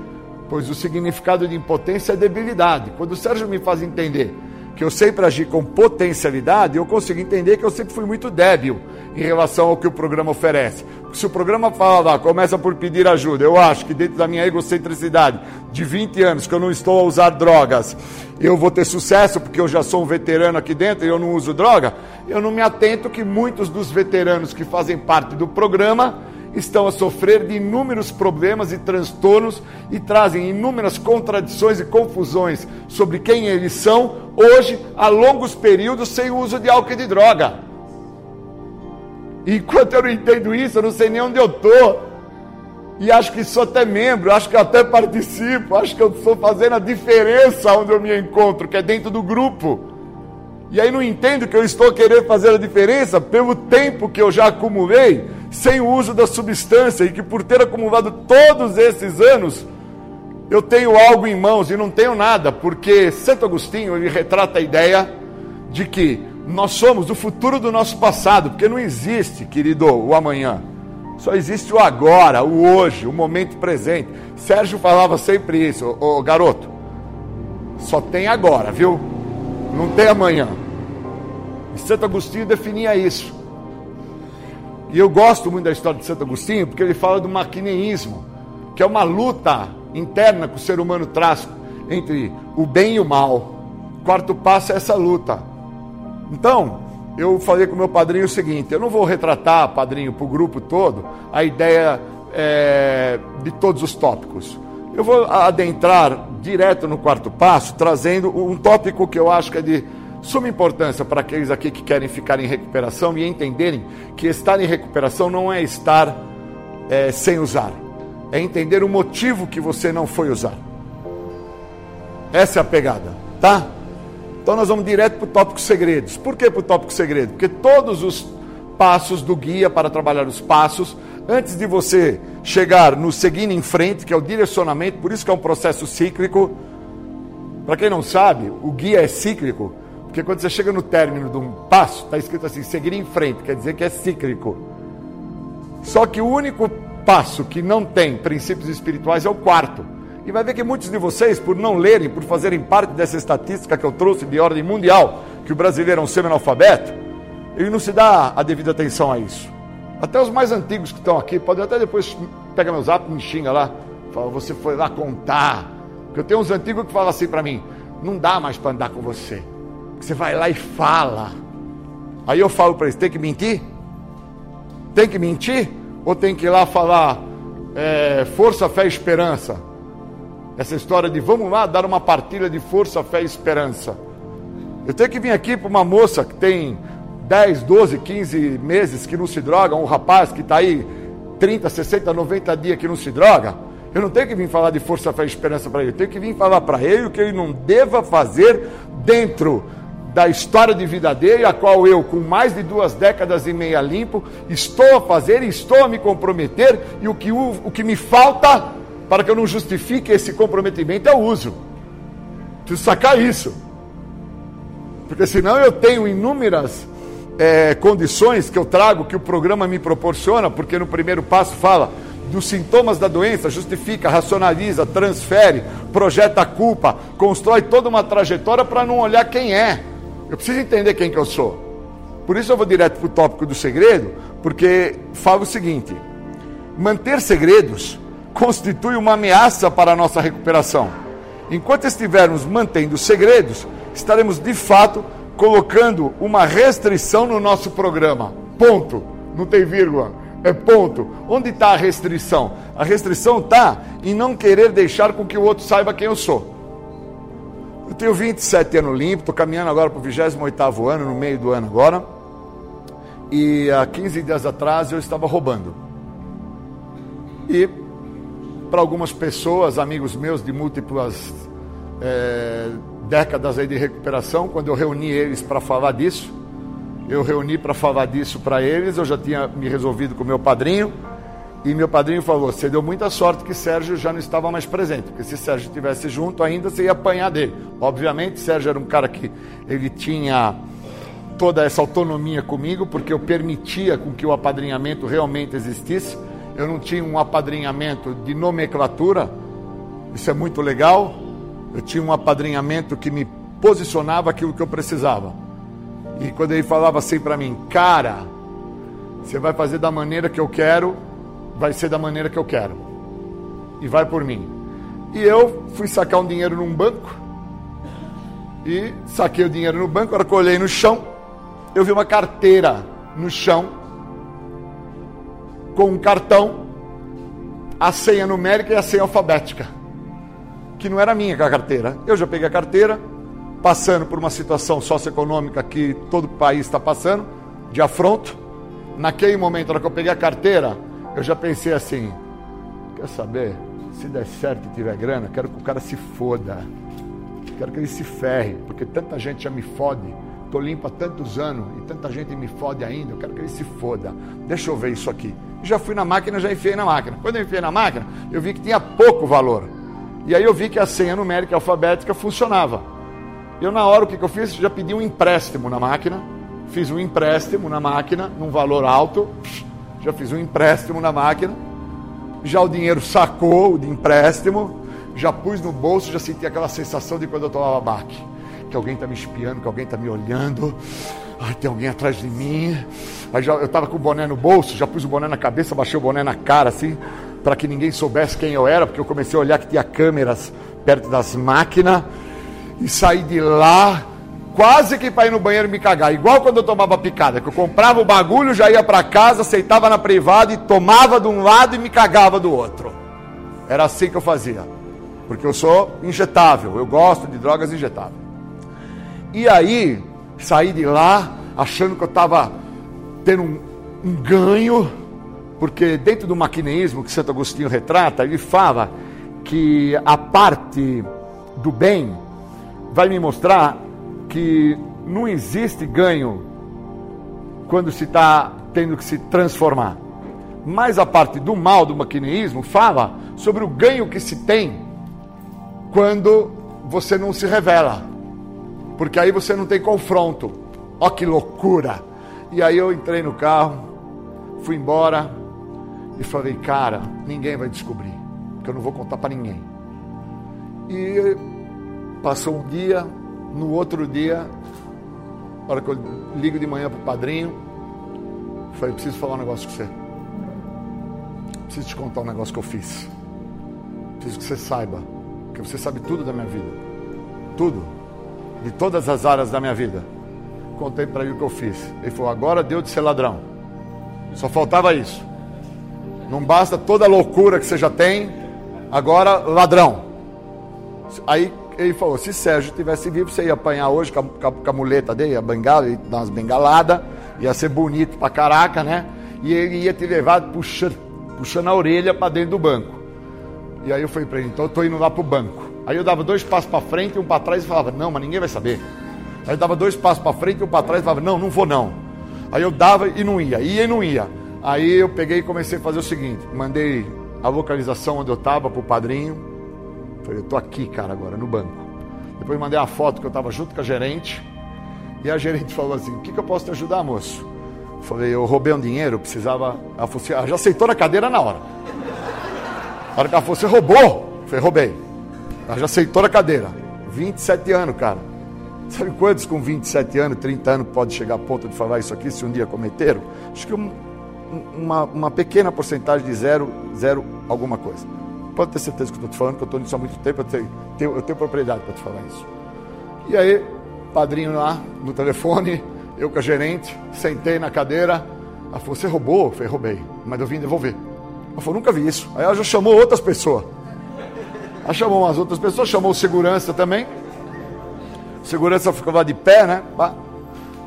Speaker 6: pois o significado de impotência é debilidade. Quando o Sérgio me faz entender que eu sempre agi com potencialidade, eu consigo entender que eu sempre fui muito débil em relação ao que o programa oferece. Se o programa fala lá, começa por pedir ajuda, eu acho que dentro da minha egocentricidade de 20 anos, que eu não estou a usar drogas, eu vou ter sucesso porque eu já sou um veterano aqui dentro e eu não uso droga, eu não me atento que muitos dos veteranos que fazem parte do programa estão a sofrer de inúmeros problemas e transtornos e trazem inúmeras contradições e confusões sobre quem eles são, hoje, a longos períodos, sem o uso de álcool e de droga. Enquanto eu não entendo isso, eu não sei nem onde eu estou. E acho que sou até membro, acho que até participo, acho que eu estou fazendo a diferença onde eu me encontro, que é dentro do grupo. E aí não entendo que eu estou querendo fazer a diferença pelo tempo que eu já acumulei sem o uso da substância e que por ter acumulado todos esses anos, eu tenho algo em mãos e não tenho nada, porque Santo Agostinho ele retrata a ideia de que nós somos o futuro do nosso passado, porque não existe, querido, o amanhã. Só existe o agora, o hoje, o momento presente. Sérgio falava sempre isso, ô garoto. Só tem agora, viu? Não tem amanhã. E Santo Agostinho definia isso. E eu gosto muito da história de Santo Agostinho, porque ele fala do maquineísmo, que é uma luta interna que o ser humano traz entre o bem e o mal. O quarto passo é essa luta. Então, eu falei com meu padrinho o seguinte: eu não vou retratar, padrinho, para o grupo todo, a ideia é, de todos os tópicos. Eu vou adentrar direto no quarto passo, trazendo um tópico que eu acho que é de suma importância para aqueles aqui que querem ficar em recuperação e entenderem que estar em recuperação não é estar é, sem usar, é entender o motivo que você não foi usar. Essa é a pegada, tá? Então nós vamos direto para o tópico segredos. Por que para o tópico segredo? Porque todos os passos do guia para trabalhar os passos, antes de você chegar no seguindo em frente, que é o direcionamento, por isso que é um processo cíclico. Para quem não sabe, o guia é cíclico, porque quando você chega no término de um passo, está escrito assim, seguir em frente, quer dizer que é cíclico. Só que o único passo que não tem princípios espirituais é o quarto. E vai ver que muitos de vocês, por não lerem, por fazerem parte dessa estatística que eu trouxe de ordem mundial, que o brasileiro é um semi-analfabeto, ele não se dá a devida atenção a isso. Até os mais antigos que estão aqui, podem até depois pegar meu zap me xinga lá. Fala, você foi lá contar. Porque eu tenho uns antigos que falam assim para mim, não dá mais para andar com você. Você vai lá e fala. Aí eu falo para eles: tem que mentir? Tem que mentir? Ou tem que ir lá falar é, força, fé e esperança? Essa história de vamos lá dar uma partilha de força, fé e esperança. Eu tenho que vir aqui para uma moça que tem 10, 12, 15 meses que não se droga, um rapaz que está aí 30, 60, 90 dias que não se droga, eu não tenho que vir falar de força, fé e esperança para ele. Eu tenho que vir falar para ele o que ele não deva fazer dentro da história de vida dele, a qual eu, com mais de duas décadas e meia limpo, estou a fazer e estou a me comprometer, e o que, o, o que me falta para que eu não justifique esse comprometimento é o uso. Preciso sacar isso. Porque senão eu tenho inúmeras é, condições que eu trago, que o programa me proporciona, porque no primeiro passo fala dos sintomas da doença, justifica, racionaliza, transfere, projeta a culpa, constrói toda uma trajetória para não olhar quem é. Eu preciso entender quem que eu sou. Por isso eu vou direto para o tópico do segredo, porque fala o seguinte: manter segredos constitui uma ameaça para a nossa recuperação. Enquanto estivermos mantendo segredos, estaremos de fato colocando uma restrição no nosso programa. Ponto. Não tem vírgula. É ponto. Onde está a restrição? A restrição está em não querer deixar com que o outro saiba quem eu sou. Eu tenho 27 anos limpo, estou caminhando agora para o 28 ano, no meio do ano agora. E há 15 dias atrás eu estava roubando. E para algumas pessoas, amigos meus de múltiplas é, décadas aí de recuperação, quando eu reuni eles para falar disso, eu reuni para falar disso para eles, eu já tinha me resolvido com meu padrinho, e meu padrinho falou: Você deu muita sorte que Sérgio já não estava mais presente, porque se Sérgio estivesse junto ainda, você ia apanhar dele. Obviamente, Sérgio era um cara que ele tinha toda essa autonomia comigo, porque eu permitia com que o apadrinhamento realmente existisse. Eu não tinha um apadrinhamento de nomenclatura, isso é muito legal. Eu tinha um apadrinhamento que me posicionava aquilo que eu precisava. E quando ele falava assim para mim, cara, você vai fazer da maneira que eu quero, vai ser da maneira que eu quero. E vai por mim. E eu fui sacar um dinheiro num banco. E saquei o dinheiro no banco, agora que eu olhei no chão, eu vi uma carteira no chão com um cartão, a senha numérica e a senha alfabética. Que não era minha a carteira. Eu já peguei a carteira, passando por uma situação socioeconômica que todo o país está passando, de afronto. Naquele momento, na hora que eu peguei a carteira, eu já pensei assim: quer saber? Se der certo e tiver grana, quero que o cara se foda. Quero que ele se ferre, porque tanta gente já me fode. Tô limpo há tantos anos e tanta gente me fode ainda. Eu quero que ele se foda. Deixa eu ver isso aqui. Já fui na máquina, já enfiei na máquina. Quando eu enfiei na máquina, eu vi que tinha pouco valor. E aí eu vi que a senha numérica alfabética funcionava. Eu, na hora, o que, que eu fiz? Já pedi um empréstimo na máquina. Fiz um empréstimo na máquina, num valor alto. Já fiz um empréstimo na máquina. Já o dinheiro sacou de empréstimo. Já pus no bolso, já senti aquela sensação de quando eu tomava baque. Que alguém está me espiando, que alguém está me olhando. Ai, tem alguém atrás de mim. Aí já, eu estava com o boné no bolso, já pus o boné na cabeça, baixei o boné na cara, assim, para que ninguém soubesse quem eu era, porque eu comecei a olhar que tinha câmeras perto das máquinas e saí de lá quase que para ir no banheiro me cagar, igual quando eu tomava picada, que eu comprava o bagulho, já ia para casa, aceitava na privada e tomava de um lado e me cagava do outro. Era assim que eu fazia. Porque eu sou injetável, eu gosto de drogas injetáveis. E aí, saí de lá achando que eu estava tendo um, um ganho, porque dentro do maquineísmo que Santo Agostinho retrata, ele fala que a parte do bem vai me mostrar que não existe ganho quando se está tendo que se transformar. Mas a parte do mal do maquineísmo fala sobre o ganho que se tem quando você não se revela. Porque aí você não tem confronto. Ó que loucura! E aí eu entrei no carro, fui embora e falei, cara, ninguém vai descobrir, porque eu não vou contar para ninguém. E Passou um dia, no outro dia, na hora que eu ligo de manhã para o padrinho, falei, preciso falar um negócio com você. Preciso te contar um negócio que eu fiz. Preciso que você saiba, que você sabe tudo da minha vida. Tudo. De todas as áreas da minha vida. Contei para ele o que eu fiz. Ele falou, agora deu de ser ladrão. Só faltava isso. Não basta toda a loucura que você já tem, agora ladrão. Aí ele falou: se Sérgio tivesse vivo, você ia apanhar hoje com a, com a, muleta dele, a bengala, ia dar umas bengaladas, ia ser bonito pra caraca, né? E ele ia te levar puxando, puxando a orelha para dentro do banco. E aí eu falei para ele: então eu tô indo lá pro banco. Aí eu dava dois passos para frente e um para trás e falava: não, mas ninguém vai saber. Aí eu dava dois passos para frente e um para trás e falava: não, não vou não. Aí eu dava e não ia, ia e não ia. Aí eu peguei e comecei a fazer o seguinte: mandei a localização onde eu estava pro padrinho Falei, eu tô aqui, cara, agora, no banco. Depois mandei a foto que eu estava junto com a gerente. E a gerente falou assim: O que, que eu posso te ajudar, moço? falei, eu roubei um dinheiro, precisava. Ela falou assim, ela já aceitou na cadeira na hora. Na hora que ela falou, você roubou? Eu falei, roubei. Ela já aceitou na cadeira. 27 anos, cara. Sabe quantos com 27 anos, 30 anos pode chegar a ponto de falar isso aqui se um dia cometeram? Acho que um, uma, uma pequena porcentagem de zero, zero alguma coisa. Pode ter certeza que eu estou te falando, que eu estou nisso há muito tempo, eu tenho, tenho eu tenho propriedade para te falar isso. E aí, padrinho lá no telefone, eu com a gerente, sentei na cadeira. Ela falou: Você roubou? Eu falei: Roubei, mas eu vim devolver. Ela falou: Nunca vi isso. Aí ela já chamou outras pessoas. Ela chamou umas outras pessoas, chamou o segurança também. O segurança lá de pé, né?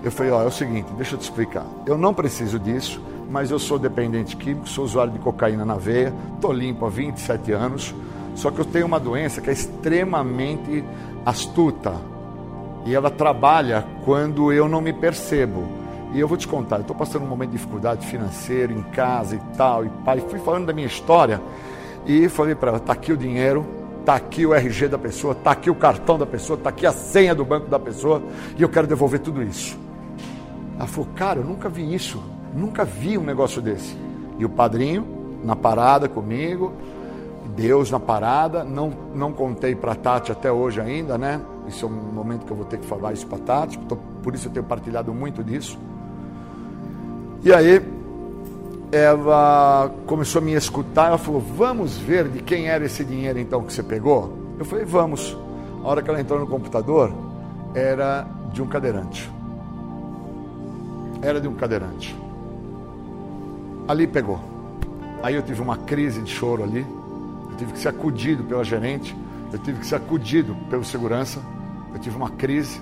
Speaker 6: Eu falei: Ó, é o seguinte, deixa eu te explicar. Eu não preciso disso mas eu sou dependente químico, sou usuário de cocaína na veia, estou limpo há 27 anos, só que eu tenho uma doença que é extremamente astuta e ela trabalha quando eu não me percebo. E eu vou te contar, estou passando um momento de dificuldade financeira em casa e tal, e pai, fui falando da minha história e falei para ela: está aqui o dinheiro, está aqui o RG da pessoa, está aqui o cartão da pessoa, está aqui a senha do banco da pessoa e eu quero devolver tudo isso. Ela falou: cara, eu nunca vi isso. Nunca vi um negócio desse. E o padrinho na parada comigo, Deus na parada, não, não contei para Tati até hoje ainda, né? Isso é um momento que eu vou ter que falar isso para Tati, por isso eu tenho partilhado muito disso. E aí, ela começou a me escutar, ela falou: Vamos ver de quem era esse dinheiro então que você pegou? Eu falei: Vamos. A hora que ela entrou no computador, era de um cadeirante. Era de um cadeirante. Ali pegou. Aí eu tive uma crise de choro ali. Eu tive que ser acudido pela gerente. Eu tive que ser acudido pelo segurança. Eu tive uma crise.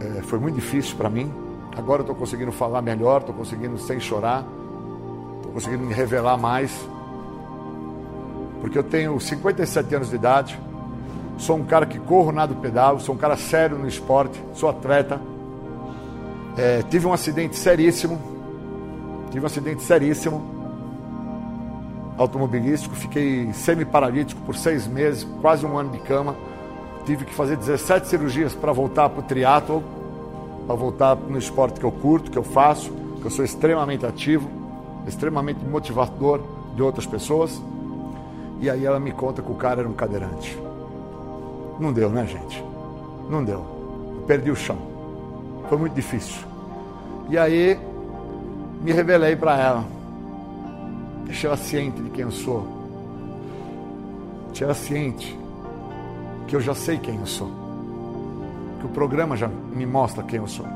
Speaker 6: É, foi muito difícil para mim. Agora eu estou conseguindo falar melhor, estou conseguindo sem chorar, estou conseguindo me revelar mais. Porque eu tenho 57 anos de idade, sou um cara que corro, nado, pedalo, sou um cara sério no esporte, sou atleta. É, tive um acidente seríssimo, Tive um acidente seríssimo, automobilístico, fiquei semi-paralítico por seis meses, quase um ano de cama. Tive que fazer 17 cirurgias para voltar para o triatlo, para voltar no esporte que eu curto, que eu faço, que eu sou extremamente ativo, extremamente motivador de outras pessoas. E aí ela me conta que o cara era um cadeirante. Não deu, né, gente? Não deu. Eu perdi o chão. Foi muito difícil. E aí me revelei para ela. Deixei ela ciente de quem eu sou. Deixei ela ciente que eu já sei quem eu sou. Que o programa já me mostra quem eu sou.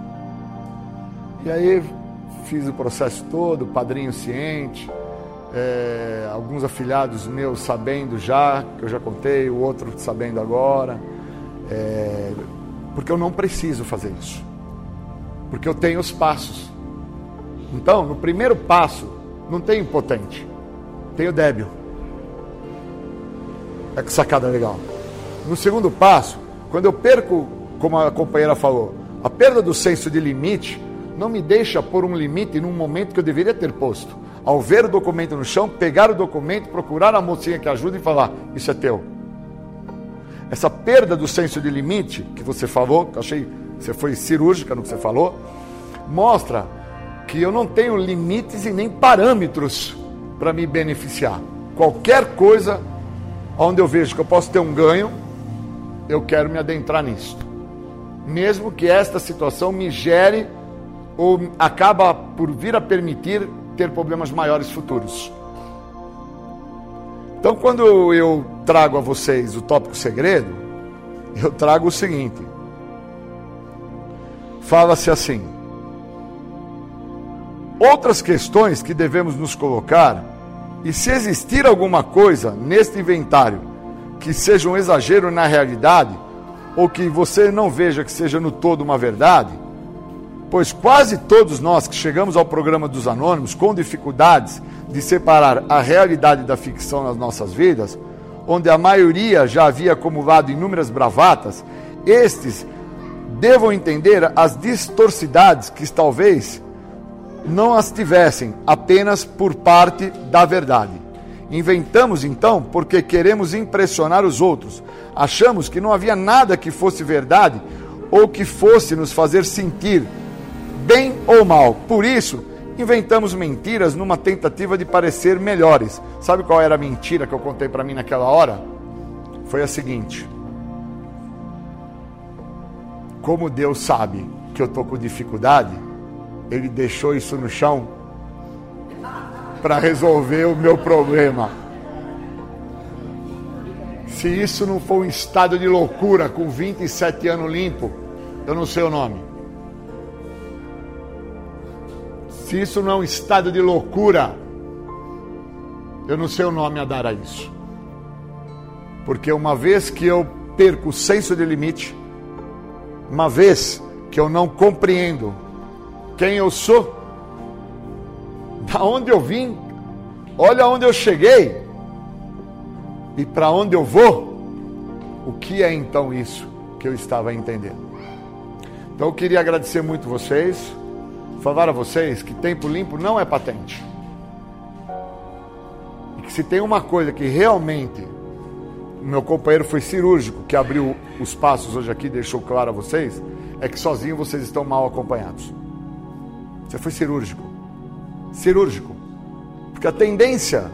Speaker 6: E aí fiz o processo todo, padrinho ciente, é, alguns afilhados meus sabendo já, que eu já contei, o outro sabendo agora. É, porque eu não preciso fazer isso. Porque eu tenho os passos. Então, no primeiro passo, não tem impotente, tem o débil. É que sacada legal. No segundo passo, quando eu perco, como a companheira falou, a perda do senso de limite não me deixa pôr um limite num momento que eu deveria ter posto. Ao ver o documento no chão, pegar o documento, procurar a mocinha que ajuda e falar: Isso é teu. Essa perda do senso de limite que você falou, que achei você foi cirúrgica no que você falou, mostra que eu não tenho limites e nem parâmetros para me beneficiar. Qualquer coisa onde eu vejo que eu posso ter um ganho, eu quero me adentrar nisso. Mesmo que esta situação me gere ou acaba por vir a permitir ter problemas maiores futuros. Então, quando eu trago a vocês o tópico segredo, eu trago o seguinte: fala-se assim, outras questões que devemos nos colocar e se existir alguma coisa neste inventário que seja um exagero na realidade, ou que você não veja que seja no todo uma verdade, pois quase todos nós que chegamos ao programa dos Anônimos com dificuldades de separar a realidade da ficção nas nossas vidas, onde a maioria já havia acumulado inúmeras bravatas, estes devam entender as distorcidades que talvez não as tivessem apenas por parte da verdade. Inventamos então porque queremos impressionar os outros. Achamos que não havia nada que fosse verdade ou que fosse nos fazer sentir bem ou mal. Por isso, inventamos mentiras numa tentativa de parecer melhores. Sabe qual era a mentira que eu contei para mim naquela hora? Foi a seguinte: Como Deus sabe que eu estou com dificuldade, Ele deixou isso no chão para resolver o meu problema. Se isso não for um estado de loucura com 27 anos limpo, eu não sei o nome. Se isso não é um estado de loucura, eu não sei o nome a dar a isso. Porque uma vez que eu perco o senso de limite, uma vez que eu não compreendo quem eu sou, da onde eu vim, olha onde eu cheguei e para onde eu vou. O que é então isso que eu estava entendendo? Então eu queria agradecer muito vocês, falar a vocês que tempo limpo não é patente. E que se tem uma coisa que realmente meu companheiro foi cirúrgico, que abriu os passos hoje aqui, deixou claro a vocês, é que sozinho vocês estão mal acompanhados. Você foi cirúrgico cirúrgico. Porque a tendência,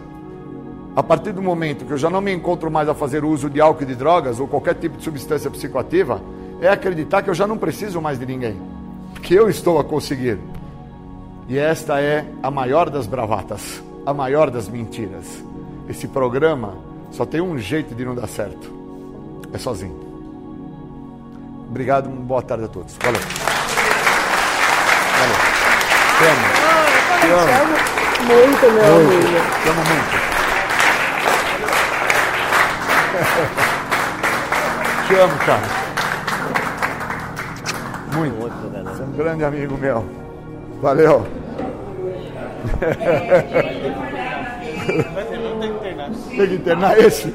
Speaker 6: a partir do momento que eu já não me encontro mais a fazer uso de álcool e de drogas ou qualquer tipo de substância psicoativa, é acreditar que eu já não preciso mais de ninguém. Que eu estou a conseguir. E esta é a maior das bravatas, a maior das mentiras. Esse programa só tem um jeito de não dar certo: é sozinho. Obrigado, boa tarde a todos. Valeu. Valeu.
Speaker 7: Te amo. Te amo muito, meu muito. amigo.
Speaker 6: Te amo muito. Te amo, cara. Muito. Você é um grande amigo meu. Valeu. Tem que internar esse?